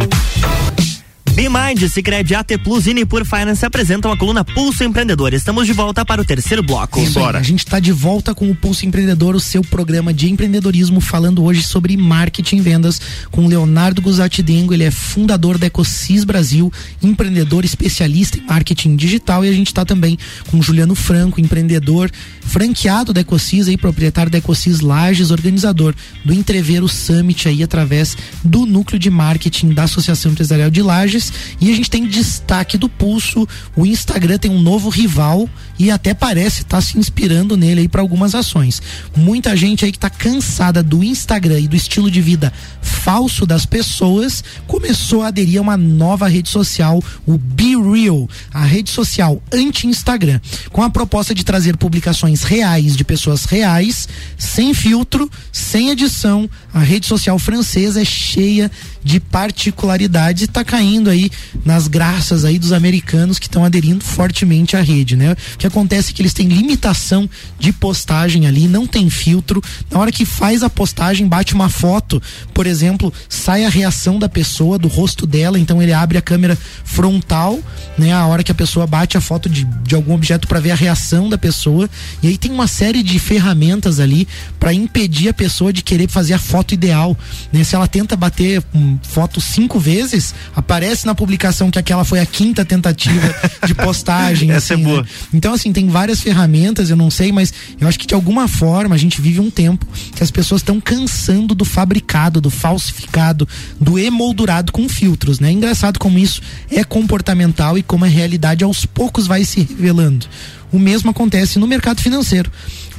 BeMind, Cicred, AT Plus e Nipur Finance apresentam a coluna Pulso Empreendedor. Estamos de volta para o terceiro bloco. Isso Bora. Aí, a gente está de volta com o Pulso Empreendedor, o seu programa de empreendedorismo, falando hoje sobre marketing e vendas com Leonardo Guzatti Dengo. Ele é fundador da Ecosis Brasil, empreendedor especialista em marketing digital. E a gente está também com Juliano Franco, empreendedor franqueado da Ecosis e proprietário da Ecosis Lages, organizador do Entreveiro Summit aí através do núcleo de marketing da Associação Empresarial de Lages e a gente tem destaque do pulso. O Instagram tem um novo rival e até parece estar tá se inspirando nele aí para algumas ações. Muita gente aí que está cansada do Instagram e do estilo de vida falso das pessoas começou a aderir a uma nova rede social, o Be Real, a rede social anti-Instagram, com a proposta de trazer publicações reais de pessoas reais, sem filtro, sem edição. A rede social francesa é cheia de particularidades e está caindo aí nas graças aí dos americanos que estão aderindo fortemente à rede, né? O que acontece é que eles têm limitação de postagem ali, não tem filtro. Na hora que faz a postagem, bate uma foto, por exemplo, sai a reação da pessoa, do rosto dela, então ele abre a câmera frontal, né? A hora que a pessoa bate a foto de, de algum objeto para ver a reação da pessoa. E aí tem uma série de ferramentas ali para impedir a pessoa de querer fazer a foto ideal, né? Se ela tenta bater um, foto cinco vezes, aparece na publicação que aquela foi a quinta tentativa de postagem. Essa é assim, é boa. Né? Então, assim, tem várias ferramentas, eu não sei, mas eu acho que de alguma forma a gente vive um tempo que as pessoas estão cansando do fabricado, do falsificado, do emoldurado com filtros, né? Engraçado como isso é comportamental e como a realidade aos poucos vai se revelando. O mesmo acontece no mercado financeiro.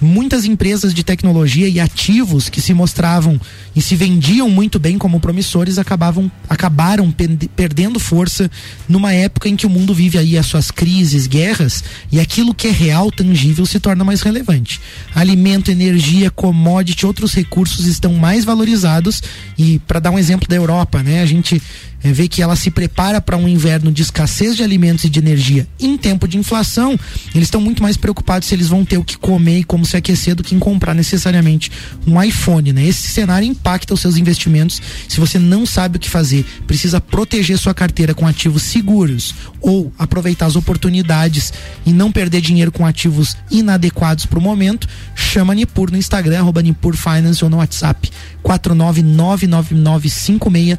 Muitas empresas de tecnologia e ativos que se mostravam e se vendiam muito bem como promissores acabavam, acabaram perdendo força numa época em que o mundo vive aí as suas crises, guerras e aquilo que é real, tangível se torna mais relevante. Alimento, energia, commodity, outros recursos estão mais valorizados e para dar um exemplo da Europa, né, a gente é, vê que ela se prepara para um inverno de escassez de alimentos e de energia em tempo de inflação, eles estão muito mais preocupados se eles vão ter o que comer e como se aquecer do que em comprar necessariamente um iPhone, né? Esse cenário impacta os seus investimentos. Se você não sabe o que fazer, precisa proteger sua carteira com ativos seguros ou aproveitar as oportunidades e não perder dinheiro com ativos inadequados para o momento, chama Nipur no Instagram, arroba Nipur Finance ou no WhatsApp 4999956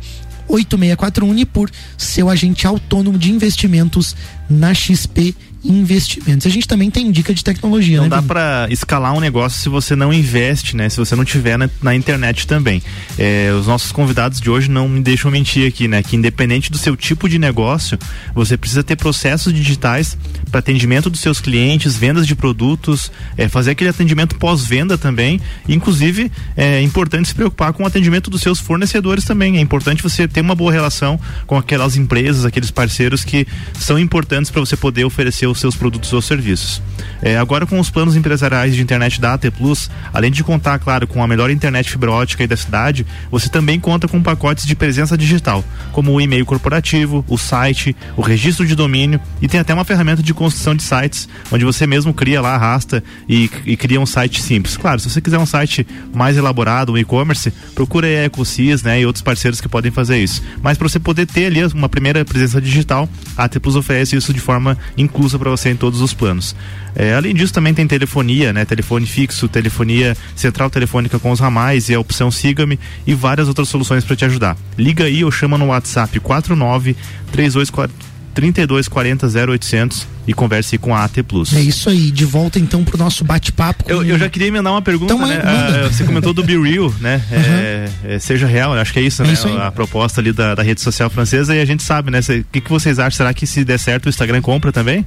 8641 Nipur, seu agente autônomo de investimentos na XP investimentos. A gente também tem dica de tecnologia, não né? dá para escalar um negócio se você não investe, né? Se você não tiver na, na internet também. É, os nossos convidados de hoje não me deixam mentir aqui, né? Que independente do seu tipo de negócio, você precisa ter processos digitais para atendimento dos seus clientes, vendas de produtos, é, fazer aquele atendimento pós-venda também. Inclusive, é importante se preocupar com o atendimento dos seus fornecedores também. É importante você ter uma boa relação com aquelas empresas, aqueles parceiros que são importantes para você poder oferecer os seus produtos ou serviços. É, agora com os planos empresariais de internet da AT Plus, além de contar, claro, com a melhor internet fibra ótica da cidade, você também conta com pacotes de presença digital, como o e-mail corporativo, o site, o registro de domínio e tem até uma ferramenta de construção de sites, onde você mesmo cria lá, arrasta e, e cria um site simples. Claro, se você quiser um site mais elaborado, um e-commerce, procura a EcoSys, né, e outros parceiros que podem fazer isso. Mas para você poder ter ali uma primeira presença digital, a AT Plus oferece isso de forma inclusa para você em todos os planos. É, além disso, também tem telefonia, né? Telefone fixo, telefonia central telefônica com os ramais e a opção Siga-me e várias outras soluções para te ajudar. Liga aí ou chama no WhatsApp 49 3240 3240 0800 e converse com a AT Plus. É isso aí, de volta então pro nosso bate-papo. Eu, eu, já queria emendar uma pergunta, então, né? Ah, você comentou do Be Real, né? Uhum. É, é, seja real, acho que é isso, é né? Isso a proposta ali da, da, rede social francesa e a gente sabe, né? O que, que vocês acham? Será que se der certo o Instagram compra também?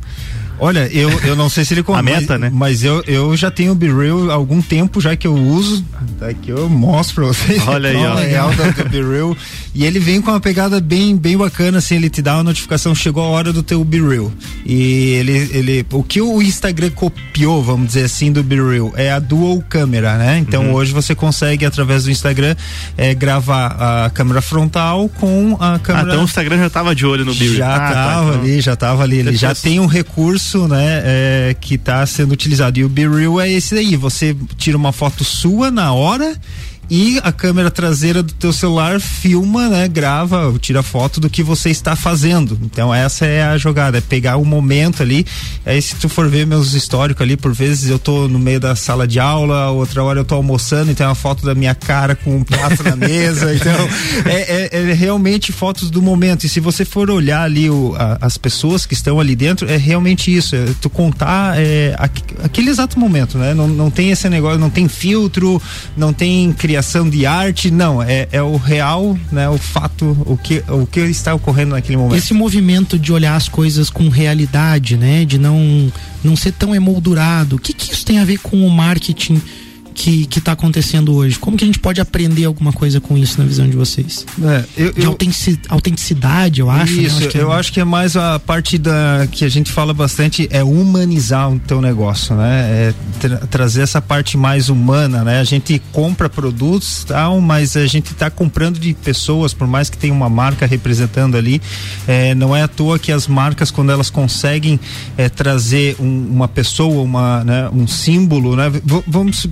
Olha, eu, eu não sei se ele compra. a meta, mas, né? Mas eu, eu já tenho o Be Real há algum tempo já que eu uso. Daqui eu mostro pra vocês. Olha aí, ó. Legal do, do Be Real. E ele vem com uma pegada bem, bem bacana, assim, ele te dá uma notificação, chegou a hora do teu Be Real. E ele, ele, o que o Instagram copiou, vamos dizer assim, do Be Real é a dual câmera, né? Então uhum. hoje você consegue, através do Instagram, é, gravar a câmera frontal com a câmera. Ah, então o Instagram já tava de olho no Be Real. Já ah, tava tá, então. ali, já tava ali. Ele já tem um recurso recurso, né, é, que está sendo utilizado. E o Be Real é esse daí. Você tira uma foto sua na hora e a câmera traseira do teu celular filma, né, grava, tira foto do que você está fazendo. Então essa é a jogada, é pegar o momento ali. Aí se tu for ver meus históricos ali, por vezes eu tô no meio da sala de aula, outra hora eu tô almoçando e tem uma foto da minha cara com um prato na mesa. Então é, é, é, realmente fotos do momento. E se você for olhar ali o, a, as pessoas que estão ali dentro, é realmente isso. É tu contar é, aquele exato momento, né? Não, não tem esse negócio, não tem filtro, não tem criação criação de arte, não, é, é o real, né, o fato, o que, o que está ocorrendo naquele momento. Esse movimento de olhar as coisas com realidade, né, de não não ser tão emoldurado, o que que isso tem a ver com o marketing que está acontecendo hoje? Como que a gente pode aprender alguma coisa com isso na visão de vocês? É, eu, de eu, autenticidade, eu acho. Né? Isso, né? eu, acho que, eu é... acho que é mais a parte da que a gente fala bastante é humanizar o teu negócio, né? É tra trazer essa parte mais humana, né? A gente compra produtos, tal, mas a gente está comprando de pessoas, por mais que tenha uma marca representando ali, é, não é à toa que as marcas quando elas conseguem é, trazer um, uma pessoa, uma, né, um símbolo, né? V vamos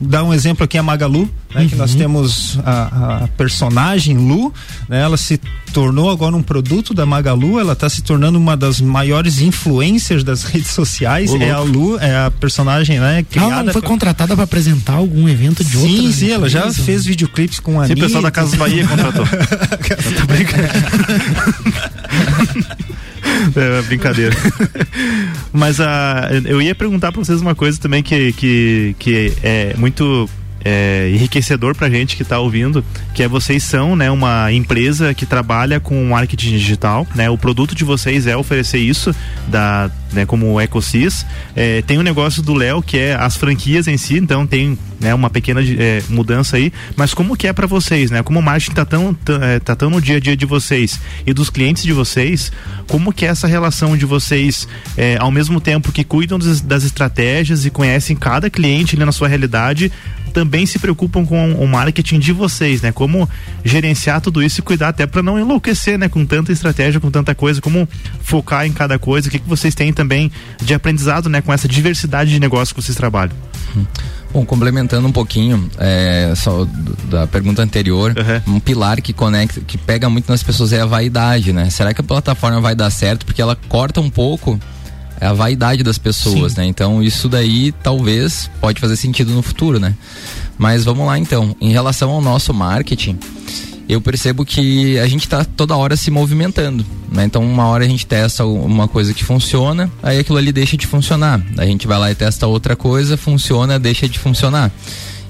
dar um exemplo aqui a Magalu, né, uhum. que nós uhum. temos a, a, personagem Lu, né, ela se tornou agora um produto da Magalu, ela está se tornando uma das maiores influencers das redes sociais, é a Lu, é a personagem, né, criada. Ela não foi contratada para apresentar algum evento de outra Sim, sim, ela já fez videoclipes com a Sim, o pessoal da Casa Bahia contratou. tá brincando. É, brincadeira. Mas a, eu ia perguntar para vocês uma coisa também que, que, que é muito é, enriquecedor pra gente que está ouvindo, que é vocês são, né, uma empresa que trabalha com marketing digital, né? O produto de vocês é oferecer isso da, né, como o EcoSys. É, tem o um negócio do Léo que é as franquias em si, então tem, né, uma pequena é, mudança aí, mas como que é para vocês, né? Como o marketing tá tão, é, tá tão no dia a dia de vocês e dos clientes de vocês, como que é essa relação de vocês, é, ao mesmo tempo que cuidam das, estratégias e conhecem cada cliente na sua realidade, também se preocupam com o marketing de vocês, né? Como gerenciar tudo isso e cuidar até para não enlouquecer, né? Com tanta estratégia, com tanta coisa, como focar em cada coisa. O que, que vocês têm também de aprendizado, né? Com essa diversidade de negócios que vocês trabalham. Bom, complementando um pouquinho é, só da pergunta anterior, uhum. um pilar que conecta, que pega muito nas pessoas é a vaidade, né? Será que a plataforma vai dar certo? Porque ela corta um pouco é a vaidade das pessoas, Sim. né? Então isso daí talvez pode fazer sentido no futuro, né? Mas vamos lá então. Em relação ao nosso marketing, eu percebo que a gente está toda hora se movimentando. Né? Então, uma hora a gente testa uma coisa que funciona, aí aquilo ali deixa de funcionar. A gente vai lá e testa outra coisa, funciona, deixa de funcionar.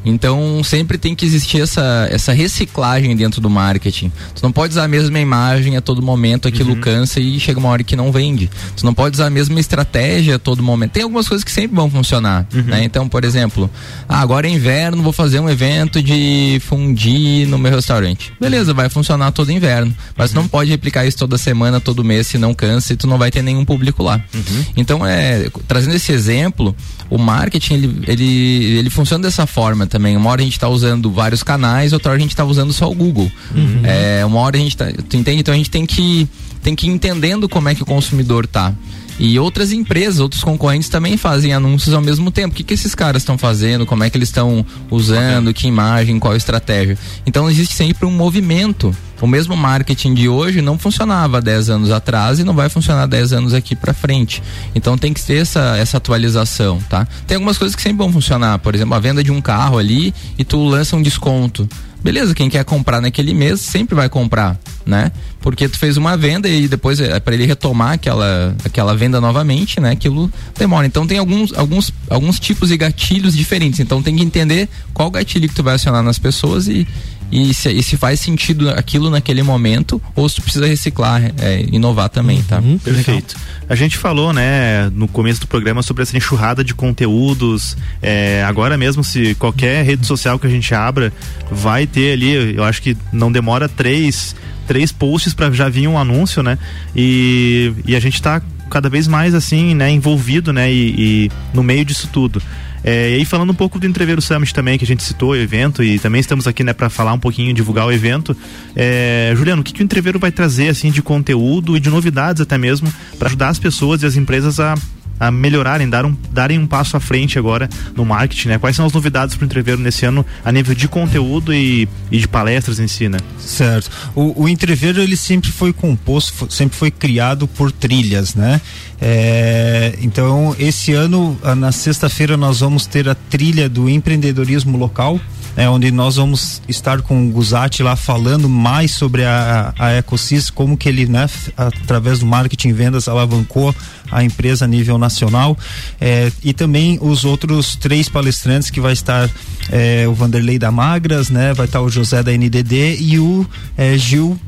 Então sempre tem que existir essa, essa reciclagem dentro do marketing. Tu não pode usar a mesma imagem a todo momento, aquilo uhum. cansa e chega uma hora que não vende. Tu não pode usar a mesma estratégia a todo momento. Tem algumas coisas que sempre vão funcionar, uhum. né? Então, por exemplo, ah, agora é inverno, vou fazer um evento de fundir no meu restaurante. Beleza, vai funcionar todo inverno, mas uhum. não pode replicar isso toda semana, todo mês, se não cansa e tu não vai ter nenhum público lá. Uhum. Então, é, trazendo esse exemplo, o marketing ele, ele, ele funciona dessa forma também. Uma hora a gente está usando vários canais, outra hora a gente está usando só o Google. Uhum. É, uma hora a gente tá, tu entende? Então a gente tem que tem que ir entendendo como é que o consumidor tá. E outras empresas, outros concorrentes também fazem anúncios ao mesmo tempo. O que, que esses caras estão fazendo? Como é que eles estão usando? Que imagem? Qual estratégia? Então existe sempre um movimento. O mesmo marketing de hoje não funcionava 10 anos atrás e não vai funcionar 10 anos aqui para frente. Então tem que ter essa, essa atualização, tá? Tem algumas coisas que sempre vão funcionar. Por exemplo, a venda de um carro ali e tu lança um desconto beleza, quem quer comprar naquele mês sempre vai comprar, né? Porque tu fez uma venda e depois é para ele retomar aquela, aquela venda novamente, né? Aquilo demora. Então tem alguns, alguns, alguns tipos de gatilhos diferentes. Então tem que entender qual gatilho que tu vai acionar nas pessoas e, e se, e se faz sentido aquilo naquele momento ou se tu precisa reciclar, é, inovar também, tá? Uhum, perfeito. A gente falou, né, no começo do programa sobre essa enxurrada de conteúdos. É, agora mesmo, se qualquer rede social que a gente abra, vai ter ali, eu acho que não demora três, três posts para já vir um anúncio, né? E, e a gente está cada vez mais assim, né, envolvido, né, e, e no meio disso tudo. É, e aí falando um pouco do Entreveiro Summit também, que a gente citou o evento e também estamos aqui, né, para falar um pouquinho, divulgar o evento. É, Juliano, o que, que o Entreveiro vai trazer, assim, de conteúdo e de novidades até mesmo, para ajudar as pessoas e as empresas a a melhorarem, dar um, darem um passo à frente agora no marketing, né? Quais são as novidades para o Entreveiro nesse ano a nível de conteúdo e, e de palestras em si, né? Certo. O, o Entreveiro ele sempre foi composto, sempre foi criado por trilhas, né? É, então esse ano na sexta-feira nós vamos ter a trilha do empreendedorismo local é, onde nós vamos estar com o Guzati lá falando mais sobre a, a Ecosys, como que ele, né, através do marketing e vendas, alavancou a empresa a nível nacional. É, e também os outros três palestrantes que vai estar é, o Vanderlei da Magras, né? Vai estar o José da NDD e o é, Gil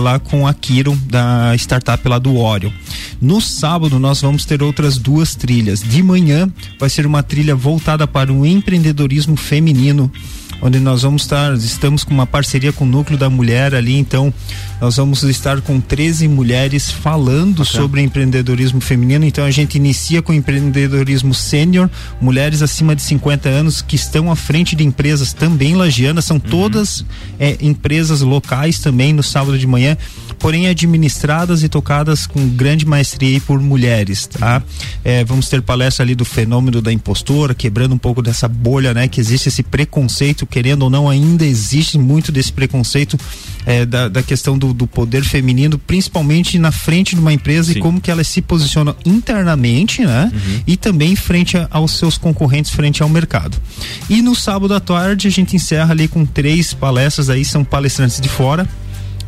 lá com a Kiro da startup lá do Orion. No sábado nós vamos ter outras duas trilhas. De manhã vai ser uma trilha voltada para o empreendedorismo feminino onde nós vamos estar, estamos com uma parceria com o Núcleo da Mulher ali, então nós vamos estar com 13 mulheres falando okay. sobre empreendedorismo feminino. Então a gente inicia com empreendedorismo sênior, mulheres acima de 50 anos que estão à frente de empresas também lagianas, são uhum. todas é, empresas locais também no sábado de manhã porém administradas e tocadas com grande maestria por mulheres, tá? É, vamos ter palestra ali do fenômeno da impostora, quebrando um pouco dessa bolha, né? Que existe esse preconceito, querendo ou não, ainda existe muito desse preconceito é, da, da, questão do, do, poder feminino, principalmente na frente de uma empresa Sim. e como que ela se posiciona internamente, né? Uhum. E também frente a, aos seus concorrentes, frente ao mercado. E no sábado à tarde a gente encerra ali com três palestras aí, são palestrantes de fora,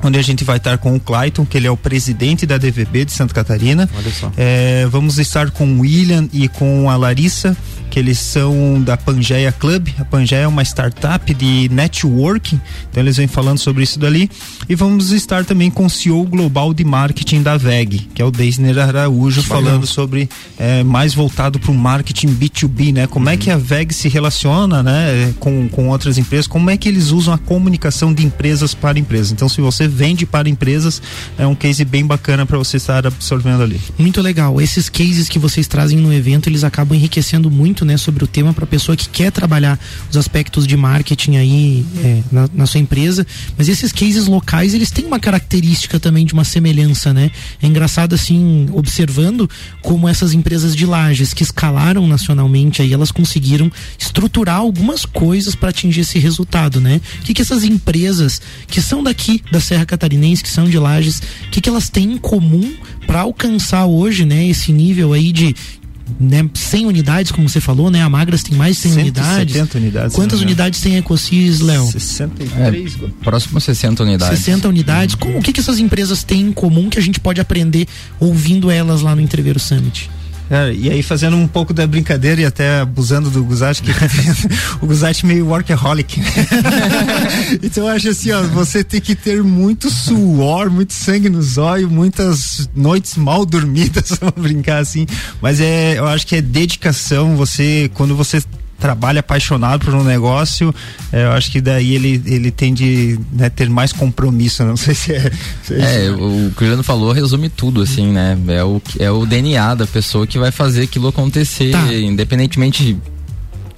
onde a gente vai estar com o Clayton, que ele é o presidente da DVB de Santa Catarina. Olha só. É, vamos estar com o William e com a Larissa, que eles são da Pangeia Club. A Pangeia é uma startup de networking, então eles vêm falando sobre isso dali. E vamos estar também com o CEO global de marketing da VEG, que é o Deisner Araújo, falando sobre é, mais voltado para o marketing B2B, né? Como uhum. é que a VEG se relaciona, né, com, com outras empresas, como é que eles usam a comunicação de empresas para empresas. Então, se você vende para empresas, é um case bem bacana para você estar absorvendo ali. Muito legal. Esses cases que vocês trazem no evento, eles acabam enriquecendo muito, né, sobre o tema para a pessoa que quer trabalhar os aspectos de marketing aí é, na, na, sua empresa. Mas esses cases locais, eles têm uma característica também de uma semelhança, né? É engraçado assim, observando como essas empresas de lajes que escalaram nacionalmente aí, elas conseguiram estruturar algumas coisas para atingir esse resultado, né? O que, que essas empresas que são daqui da Serra Serra Catarinense, que são de lajes, o que, que elas têm em comum para alcançar hoje, né, esse nível aí de né, 100 unidades, como você falou, né? A Magras tem mais de 100 unidades. unidades. Quantas unidades tem a Ecosis, Léo? 63. É, próximo a 60 unidades. 60 unidades. Como, o que, que essas empresas têm em comum que a gente pode aprender ouvindo elas lá no Entreveiro Summit? É, e aí fazendo um pouco da brincadeira e até abusando do Guzati, que o Guzati meio workaholic. então eu acho assim, ó, você tem que ter muito suor, muito sangue nos olhos, muitas noites mal dormidas, vamos brincar assim. Mas é, eu acho que é dedicação, você, quando você trabalha apaixonado por um negócio, é, eu acho que daí ele, ele tende a né, ter mais compromisso. Não sei se é. Se é, é o que o Juliano falou resume tudo, assim, né? É o, é o DNA da pessoa que vai fazer aquilo acontecer, tá. independentemente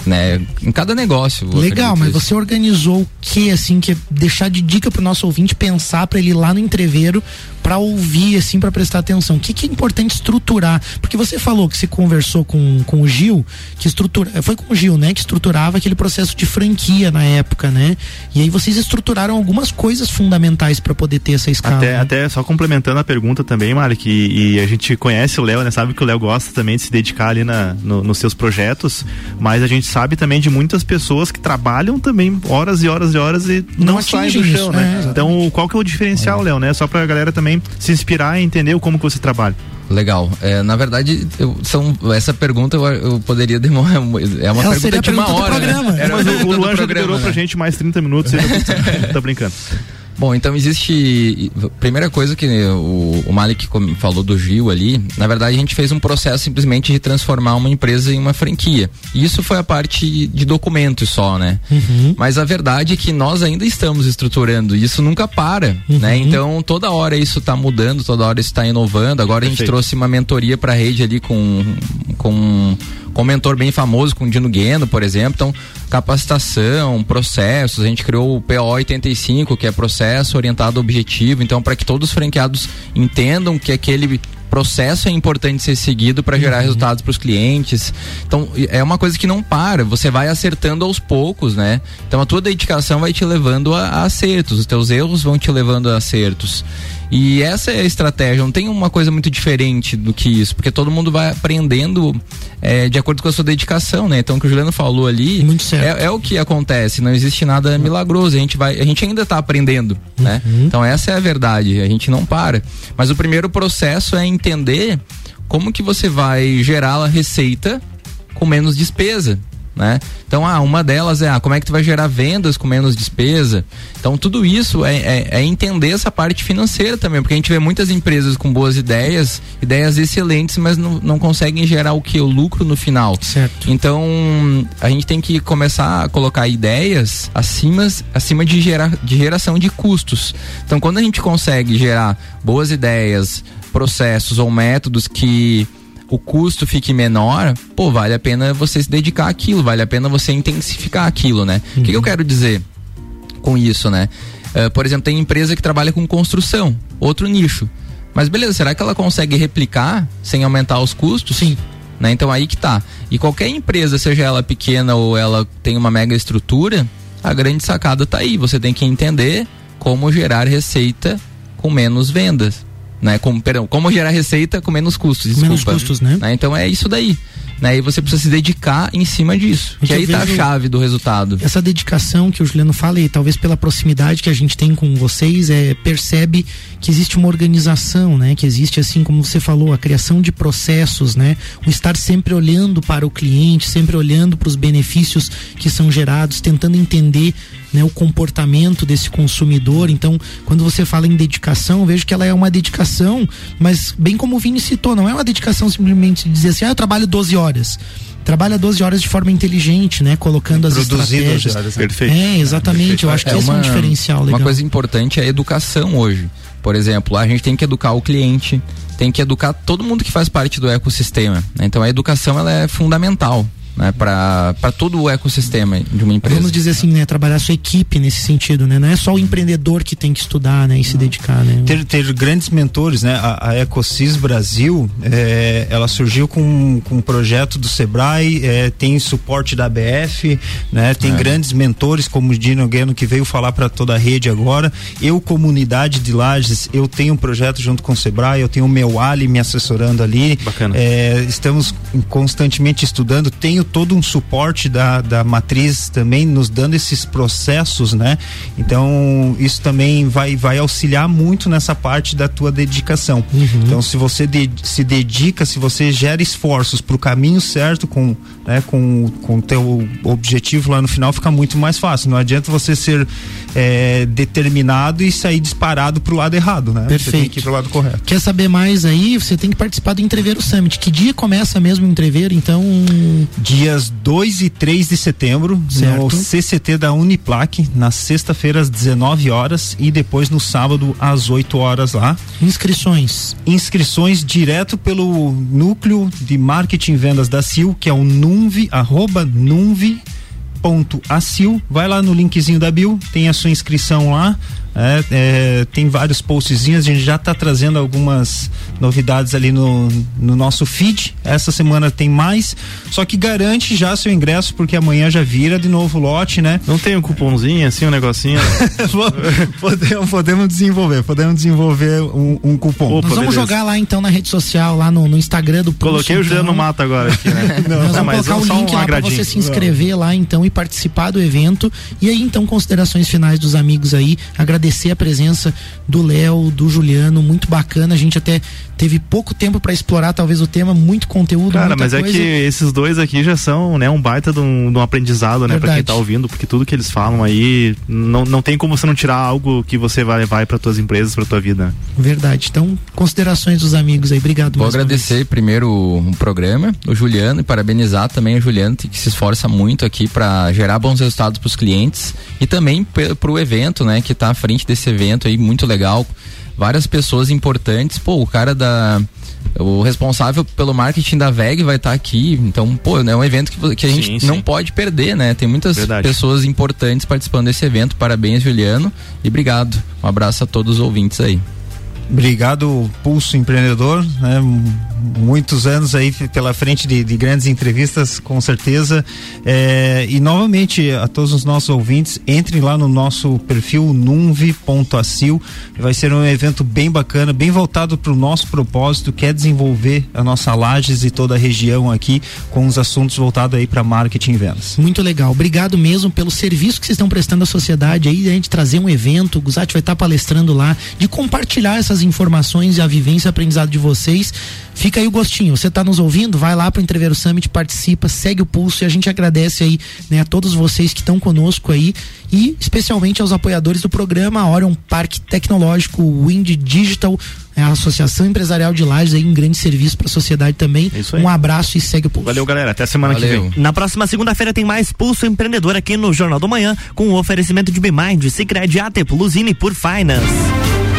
né? Em cada negócio. Legal, mas isso. você organizou o que, assim, que é deixar de dica pro nosso ouvinte pensar para ele ir lá no entreveiro para ouvir, assim, para prestar atenção? O que, que é importante estruturar? Porque você falou que você conversou com, com o Gil, que estrutura. Foi com o Gil, né? Que estruturava aquele processo de franquia na época, né? E aí vocês estruturaram algumas coisas fundamentais para poder ter essa escala. Até, né? até só complementando a pergunta também, Mark, e, e a gente conhece o Léo, né? Sabe que o Léo gosta também de se dedicar ali na, no, nos seus projetos, mas a gente sabe também de muitas pessoas que trabalham também horas e horas e horas e não, não saem do chão, né? É, então, qual que é o diferencial, é. Léo, né? Só pra galera também se inspirar e entender como que você trabalha. Legal. É, na verdade, eu, são, essa pergunta eu, eu poderia demorar. É uma Ela pergunta de uma hora. Né? Era mas o, o Luan já liberou né? pra gente mais 30 minutos. tá brincando. Bom, então existe. Primeira coisa que o, o Malik falou do Gil ali, na verdade a gente fez um processo simplesmente de transformar uma empresa em uma franquia. E isso foi a parte de documentos só, né? Uhum. Mas a verdade é que nós ainda estamos estruturando, e isso nunca para, uhum. né? Então toda hora isso está mudando, toda hora isso está inovando. Agora Perfeito. a gente trouxe uma mentoria para a rede ali com, com com um mentor bem famoso, com o Dino Gueno, por exemplo. Então, capacitação, processos, a gente criou o PO 85, que é processo orientado ao objetivo. Então, para que todos os franqueados entendam que aquele processo é importante ser seguido para gerar uhum. resultados para os clientes. Então, é uma coisa que não para, você vai acertando aos poucos, né? Então, a tua dedicação vai te levando a, a acertos, os teus erros vão te levando a acertos. E essa é a estratégia, não tem uma coisa muito diferente do que isso, porque todo mundo vai aprendendo é, de acordo com a sua dedicação, né? Então o que o Juliano falou ali é, é, o que acontece, não existe nada milagroso, a gente vai, a gente ainda está aprendendo, né? uhum. Então essa é a verdade, a gente não para. Mas o primeiro processo é entender como que você vai gerar a receita com menos despesa né? Então, ah, uma delas é ah, como é que tu vai gerar vendas com menos despesa. Então, tudo isso é, é, é, entender essa parte financeira também, porque a gente vê muitas empresas com boas ideias, ideias excelentes, mas não, não conseguem gerar o que? O lucro no final. Certo. Então, a gente tem que começar a colocar ideias acima, acima de, gerar, de geração de custos. Então, quando a gente consegue gerar boas ideias, processos ou métodos que o custo fique menor, pô, vale a pena você se dedicar àquilo, vale a pena você intensificar aquilo, né? O uhum. que, que, eu quero dizer com isso, né? Uh, por exemplo, tem empresa que trabalha com construção, outro nicho. Mas beleza, será que ela consegue replicar sem aumentar os custos? Sim. Né? Então aí que tá. E qualquer empresa, seja ela pequena ou ela tem uma mega estrutura, a grande sacada tá aí. Você tem que entender como gerar receita com menos vendas né? Como, perdão, como gerar receita com menos custos, desculpa. Menos custos, né? né? Então é isso daí. Né? E você precisa se dedicar em cima disso. Que aí tá a chave do resultado. Essa dedicação que o Juliano fala, e talvez pela proximidade que a gente tem com vocês, é, percebe que existe uma organização, né? Que existe, assim como você falou, a criação de processos, né? O estar sempre olhando para o cliente, sempre olhando para os benefícios que são gerados, tentando entender né, o comportamento desse consumidor. Então, quando você fala em dedicação, vejo que ela é uma dedicação, mas bem como o Vini citou, não é uma dedicação simplesmente de dizer assim, ah, eu trabalho 12 horas trabalha 12 horas de forma inteligente, né? Colocando as estratégias. Horas, né? Perfeito. É, exatamente. Eu acho que é esse uma, é um diferencial legal. Uma coisa importante é a educação hoje. Por exemplo, a gente tem que educar o cliente, tem que educar todo mundo que faz parte do ecossistema. Né? Então a educação ela é fundamental. Né, para todo o ecossistema de uma empresa. Vamos dizer assim, né, trabalhar a sua equipe nesse sentido, né? Não é só o empreendedor que tem que estudar, né, e se dedicar, né? Ter, ter grandes mentores, né? A, a Ecosis Brasil, é, ela surgiu com, com um projeto do Sebrae, é, tem suporte da ABF, né? Tem é. grandes mentores como o Dino Gueno que veio falar para toda a rede agora. Eu, comunidade de Lages, eu tenho um projeto junto com o Sebrae, eu tenho o meu Ali me assessorando ali. Bacana. É, estamos constantemente estudando, tenho todo um suporte da, da matriz também nos dando esses processos, né? Então, isso também vai, vai auxiliar muito nessa parte da tua dedicação. Uhum. Então, se você de, se dedica, se você gera esforços para o caminho certo com né, com com teu objetivo lá no final, fica muito mais fácil. Não adianta você ser é, determinado e sair disparado para o lado errado, né? Perfeito. Você tem que ir pro lado correto. Quer saber mais aí? Você tem que participar do Entreveiro Summit. Que dia começa mesmo o Entreveiro? Então, dias 2 e 3 de setembro certo. no CCT da Uniplac, na sexta-feira às 19 horas e depois no sábado às 8 horas lá. Inscrições. Inscrições direto pelo núcleo de marketing e vendas da CIL, que é o numve, arroba numve ponto acil, vai lá no linkzinho da Bill, tem a sua inscrição lá, é, é, tem vários postzinhos, a gente já está trazendo algumas novidades ali no, no nosso feed. Essa semana tem mais, só que garante já seu ingresso, porque amanhã já vira de novo lote, né? Não tem um cupomzinho assim, um negocinho? podemos, podemos desenvolver, podemos desenvolver um, um cupom. Opa, Nós vamos beleza. jogar lá então na rede social, lá no, no Instagram do Pulso, Coloquei o Juliano então. no mato agora aqui, né? Não, Nós vamos colocar o link um lá para você se inscrever lá então e participar do evento. E aí então, considerações finais dos amigos aí. Agradecer agradecer a presença do Léo, do Juliano, muito bacana. A gente até teve pouco tempo para explorar talvez o tema, muito conteúdo. Cara, mas coisa. é que esses dois aqui já são, né, um baita de um, de um aprendizado, né, para quem tá ouvindo, porque tudo que eles falam aí não, não tem como você não tirar algo que você vai levar para tuas empresas, para tua vida. Verdade. Então, considerações dos amigos aí. Obrigado. Vou agradecer primeiro o programa, o Juliano e parabenizar também o Juliano que se esforça muito aqui para gerar bons resultados para os clientes e também para o evento, né, que está à frente desse evento aí muito legal várias pessoas importantes. Pô, o cara da. O responsável pelo marketing da VEG vai estar tá aqui. Então, pô, é um evento que, que a gente sim, sim. não pode perder, né? Tem muitas Verdade. pessoas importantes participando desse evento. Parabéns, Juliano. E obrigado. Um abraço a todos os ouvintes aí. Obrigado, Pulso Empreendedor. Né? Muitos anos aí pela frente de, de grandes entrevistas, com certeza. É, e novamente, a todos os nossos ouvintes, entrem lá no nosso perfil numvi.acil. Vai ser um evento bem bacana, bem voltado para o nosso propósito, que é desenvolver a nossa Lages e toda a região aqui com os assuntos voltados aí para marketing e vendas. Muito legal. Obrigado mesmo pelo serviço que vocês estão prestando à sociedade aí, a gente trazer um evento, o Guzati vai estar palestrando lá, de compartilhar essas as informações e a vivência e aprendizado de vocês. Fica aí o gostinho. Você está nos ouvindo? Vai lá para o Entreveiro Summit, participa, segue o pulso e a gente agradece aí né, a todos vocês que estão conosco aí e especialmente aos apoiadores do programa, Orion Parque Tecnológico, Wind Digital, é a Associação Empresarial de Lages aí um grande serviço para a sociedade também. Um abraço e segue o pulso. Valeu, galera. Até semana Valeu. que vem. Na próxima segunda-feira tem mais Pulso Empreendedor aqui no Jornal do Manhã com o oferecimento de Bmind, Sicredi AT Plus e por Finance.